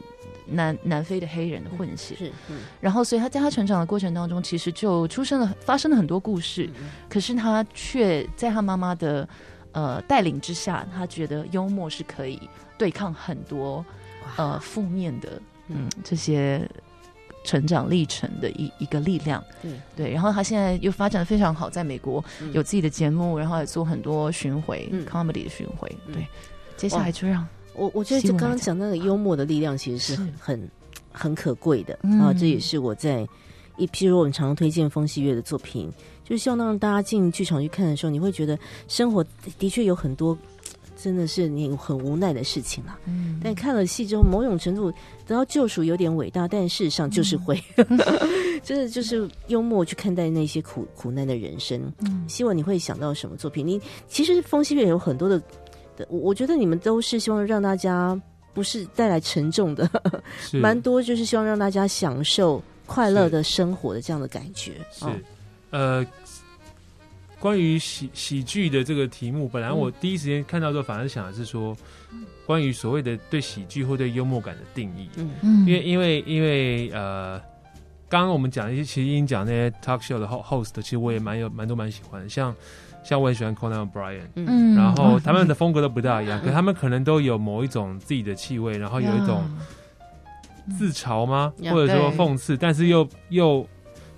[SPEAKER 4] 南南非的黑人的混血，
[SPEAKER 2] 是嗯。
[SPEAKER 4] 然后所以他在他成长的过程当中，其实就出生了发生了很多故事，
[SPEAKER 2] 嗯
[SPEAKER 4] 可是他却在他妈妈的呃带领之下，他觉得幽默是可以对抗很多呃负面的嗯。这些成长历程的一一个力量。
[SPEAKER 2] 对。
[SPEAKER 4] 对，然后他现在又发展的非常好，在美国
[SPEAKER 2] 嗯。
[SPEAKER 4] 有自己的节目，然后也做很多巡回、
[SPEAKER 2] 嗯。
[SPEAKER 4] comedy 的巡回。
[SPEAKER 2] 嗯。
[SPEAKER 4] 对，接下来就让
[SPEAKER 2] 我我觉得这
[SPEAKER 4] 希望来讲。
[SPEAKER 2] 刚刚讲那个幽默的力量，其实是
[SPEAKER 4] 是。
[SPEAKER 2] 很很可贵的、
[SPEAKER 4] 嗯。
[SPEAKER 2] 啊！这也是我在一，譬如我们常常推荐风戏月的作品，就是希望让大家进剧场去看的时候，你会觉得生活的确有很多真的是你很无奈的事情啦。
[SPEAKER 4] 嗯
[SPEAKER 2] 但看了戏之后，某种程度得到救赎有点伟大，但事实上就是会，真的就是幽默去看待那些苦苦难的人生。
[SPEAKER 4] 嗯
[SPEAKER 2] 希望你会想到什么作品？你其实风戏乐有很多的，我我觉得你们都是希望让大家不是带来沉重的，蛮多就是希望让大家享受快乐的生活的这样的感觉。
[SPEAKER 3] 是
[SPEAKER 2] 哦
[SPEAKER 3] 呃，关于喜喜剧的这个题目，本来我第一时间看到之后，反而想的是说，关于所谓的对喜剧或对幽默感的定义，
[SPEAKER 2] 嗯。
[SPEAKER 4] 嗯。
[SPEAKER 3] 因为因为因为呃，刚刚我们讲一些，其实已经讲那些 talk show 的 ho- host，其实我也蛮有蛮多蛮喜欢的，像像我很喜欢 Conan O'Brien，
[SPEAKER 2] 嗯。
[SPEAKER 4] 嗯。
[SPEAKER 3] 然后
[SPEAKER 4] 哦。
[SPEAKER 3] 他们的风格都不大一样，可他们可能都有某一种自己的气味，然后有一种自嘲吗，
[SPEAKER 2] 呀
[SPEAKER 3] 或者说
[SPEAKER 4] 对。
[SPEAKER 3] 讽刺，但是又又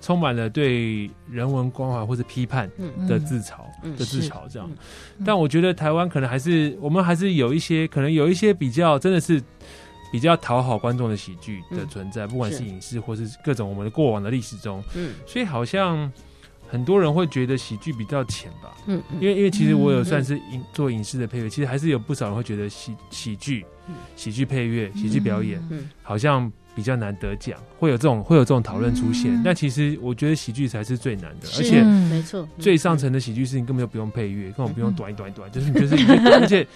[SPEAKER 3] 充满了对人文关怀或者批判
[SPEAKER 2] 嗯。
[SPEAKER 3] 的自嘲
[SPEAKER 2] 嗯。
[SPEAKER 3] 的自嘲这样。
[SPEAKER 2] 嗯。
[SPEAKER 3] 但我觉得台湾可能还是我们还是有一些可能有一些比较真的是比较讨好观众的喜剧的
[SPEAKER 2] 嗯。
[SPEAKER 3] 存在，不管是
[SPEAKER 2] 是。
[SPEAKER 3] 影视或是各种我们的过往的历史中，
[SPEAKER 2] 嗯。
[SPEAKER 3] 所以好像很多人会觉得喜剧比较浅吧。
[SPEAKER 2] 嗯嗯。
[SPEAKER 3] 因为因为其实我有
[SPEAKER 4] 嗯
[SPEAKER 3] 算是影做影视的配乐，其实还是有不少人会觉得喜喜剧
[SPEAKER 2] 嗯、
[SPEAKER 3] 喜剧配乐、喜剧表演
[SPEAKER 2] 嗯。
[SPEAKER 3] 好像比较难得奖，会有这种会有这种讨论出现
[SPEAKER 4] 嗯。
[SPEAKER 3] 其实我觉得喜剧才是最难的，而且
[SPEAKER 4] 嗯
[SPEAKER 2] 没错，
[SPEAKER 3] 最上层的喜剧是你根本就不用配乐，根本不用
[SPEAKER 4] 嗯。
[SPEAKER 3] 短一短一短，就是你就是而且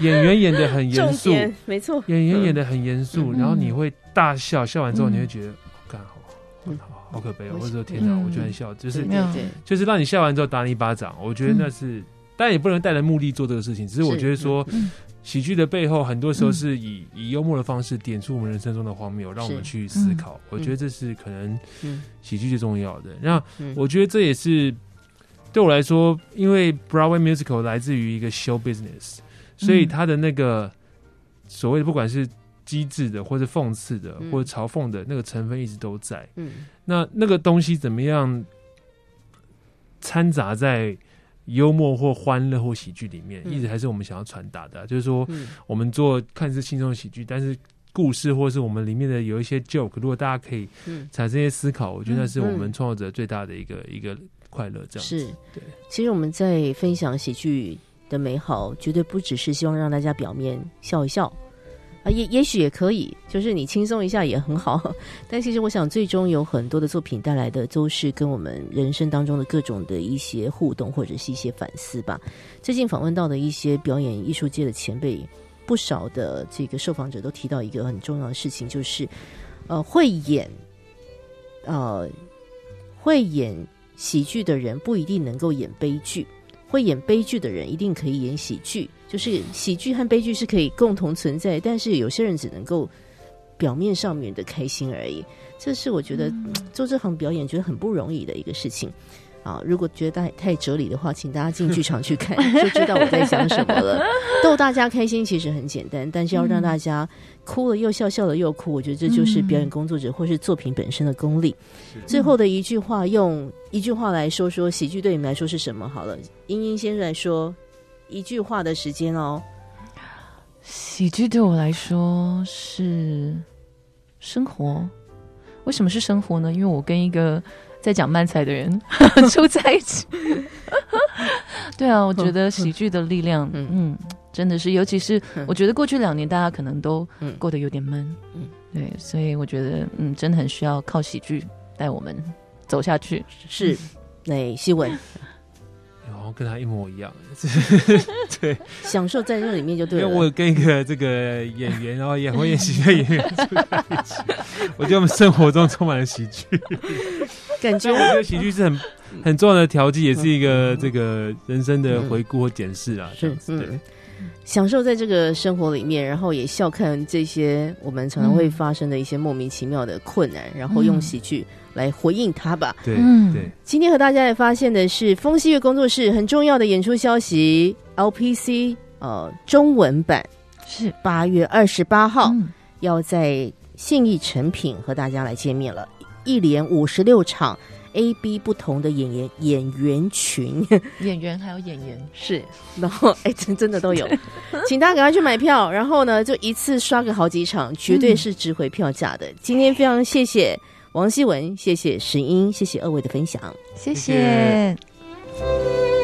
[SPEAKER 3] 演员演的很严
[SPEAKER 2] 重
[SPEAKER 3] 肃，
[SPEAKER 2] 没错，
[SPEAKER 3] 演员演的很严肃，
[SPEAKER 4] 嗯
[SPEAKER 3] 然后你会大笑，笑完之后
[SPEAKER 4] 嗯
[SPEAKER 3] 你会觉得，干好
[SPEAKER 2] 嗯。
[SPEAKER 3] 好好可悲哦，
[SPEAKER 2] 我
[SPEAKER 3] 或者说天哪，
[SPEAKER 4] 嗯
[SPEAKER 3] 我居然笑，就是就是让你笑完之后打你一巴掌，我觉得那是，但也不能带着目的做这个事情，只是我
[SPEAKER 2] 是
[SPEAKER 3] 觉得说，
[SPEAKER 4] 嗯
[SPEAKER 3] 喜剧的背后很多时候是以、以幽默的方式点出我们人生中的荒谬，让我们去思考。我觉得这是可能
[SPEAKER 2] 嗯。
[SPEAKER 3] 喜剧最重要的。那
[SPEAKER 2] 嗯。
[SPEAKER 3] 我觉得这也是对我来说，因为 Broadway musical 来自于一个 show business，所以它的那个所谓的不管是机智的，或者讽刺的，
[SPEAKER 2] 嗯。
[SPEAKER 3] 或者嘲讽的那个成分一直都在。
[SPEAKER 2] 嗯。
[SPEAKER 3] 那那个东西怎么样掺杂在幽默或欢乐或喜剧里面，
[SPEAKER 2] 嗯。
[SPEAKER 3] 一直还是我们想要传达的啊、就是说，
[SPEAKER 2] 嗯。
[SPEAKER 3] 我们做看似轻松的喜剧，但是故事或是我们里面的有一些 joke，如果大家可以
[SPEAKER 2] 嗯。
[SPEAKER 3] 产生一些思考，我觉得那是我
[SPEAKER 2] 嗯
[SPEAKER 3] 们创作者最大的一个一个快乐。这样
[SPEAKER 2] 是。
[SPEAKER 3] 对，
[SPEAKER 2] 其实我们在分享喜剧的美好，绝对不只是希望让大家表面笑一笑啊，也也许也可以，就是你轻松一下也很好。但其实我想，最终有很多的作品带来的都是跟我们人生当中的各种的一些互动，或者是一些反思吧。最近访问到的一些表演艺术界的前辈，不少的这个受访者都提到一个很重要的事情，就是呃，会演呃会演喜剧的人不一定能够演悲剧，会演悲剧的人一定可以演喜剧。就是喜剧和悲剧是可以共同存在，但是有些人只能够表面上面的开心而已。这是我觉得、嗯做这行表演觉得很不容易的一个事情。啊，如果觉得太太哲理的话，请大家进剧场去看，就知道我在想什么了。逗大家开心其实很简单，但是要让大家哭了又笑，笑了又哭，我觉得这就是表演工作者或是作品本身的功力。最后的一句话，用一句话来说说喜剧对你们来说是什么？好了，英英先生来说一句话的时间哦。
[SPEAKER 4] 喜剧对我来说是生活。为什么是生活呢？因为我跟一个在讲漫才的人 住在一起。对啊，我觉得喜剧的力量，
[SPEAKER 2] 嗯。
[SPEAKER 4] 嗯，真的是，尤其是
[SPEAKER 2] 嗯。
[SPEAKER 4] 我觉得过去两年大家可能都
[SPEAKER 2] 嗯。
[SPEAKER 4] 过得有点闷，
[SPEAKER 2] 嗯。
[SPEAKER 4] 嗯，对，所以我觉得，嗯，真的很需要靠喜剧带我们走下去。
[SPEAKER 2] 是，那希文
[SPEAKER 3] 然后跟他一模一样，对
[SPEAKER 2] 享受在这里面就
[SPEAKER 3] 因
[SPEAKER 2] 对了。
[SPEAKER 3] 为我跟一个这个演员，然后也会演喜剧的演员住在一起，我觉得我们生活中充满了喜剧。
[SPEAKER 2] 感觉
[SPEAKER 3] 我觉得喜剧是很很重要的调剂，也是一个这个人生的回顾和检视啊。这
[SPEAKER 2] 是
[SPEAKER 3] 样子对
[SPEAKER 2] 嗯，享受在这个生活里面，然后也笑看这些我们常常会发生的一些莫名其妙的困难，然后用喜剧来回应他吧。
[SPEAKER 3] 对
[SPEAKER 4] 嗯。
[SPEAKER 3] 对，
[SPEAKER 2] 今天和大家也发现的是，风西月工作室很重要的演出消息，LPC 呃中文版
[SPEAKER 4] 是。
[SPEAKER 2] 八月二十八号、
[SPEAKER 4] 嗯。
[SPEAKER 2] 要在信义成品和大家来见面了，一连五十六场 A、B 不同的演员演员群。
[SPEAKER 4] 演员还有演员，
[SPEAKER 2] 是，然后哎真真的都有，请大家赶快去买票，然后呢就一次刷个好几场，绝对是值回票价的。今天非常谢谢王希文，谢谢石英，谢谢二位的分享。
[SPEAKER 4] 谢
[SPEAKER 3] 谢谢
[SPEAKER 4] 谢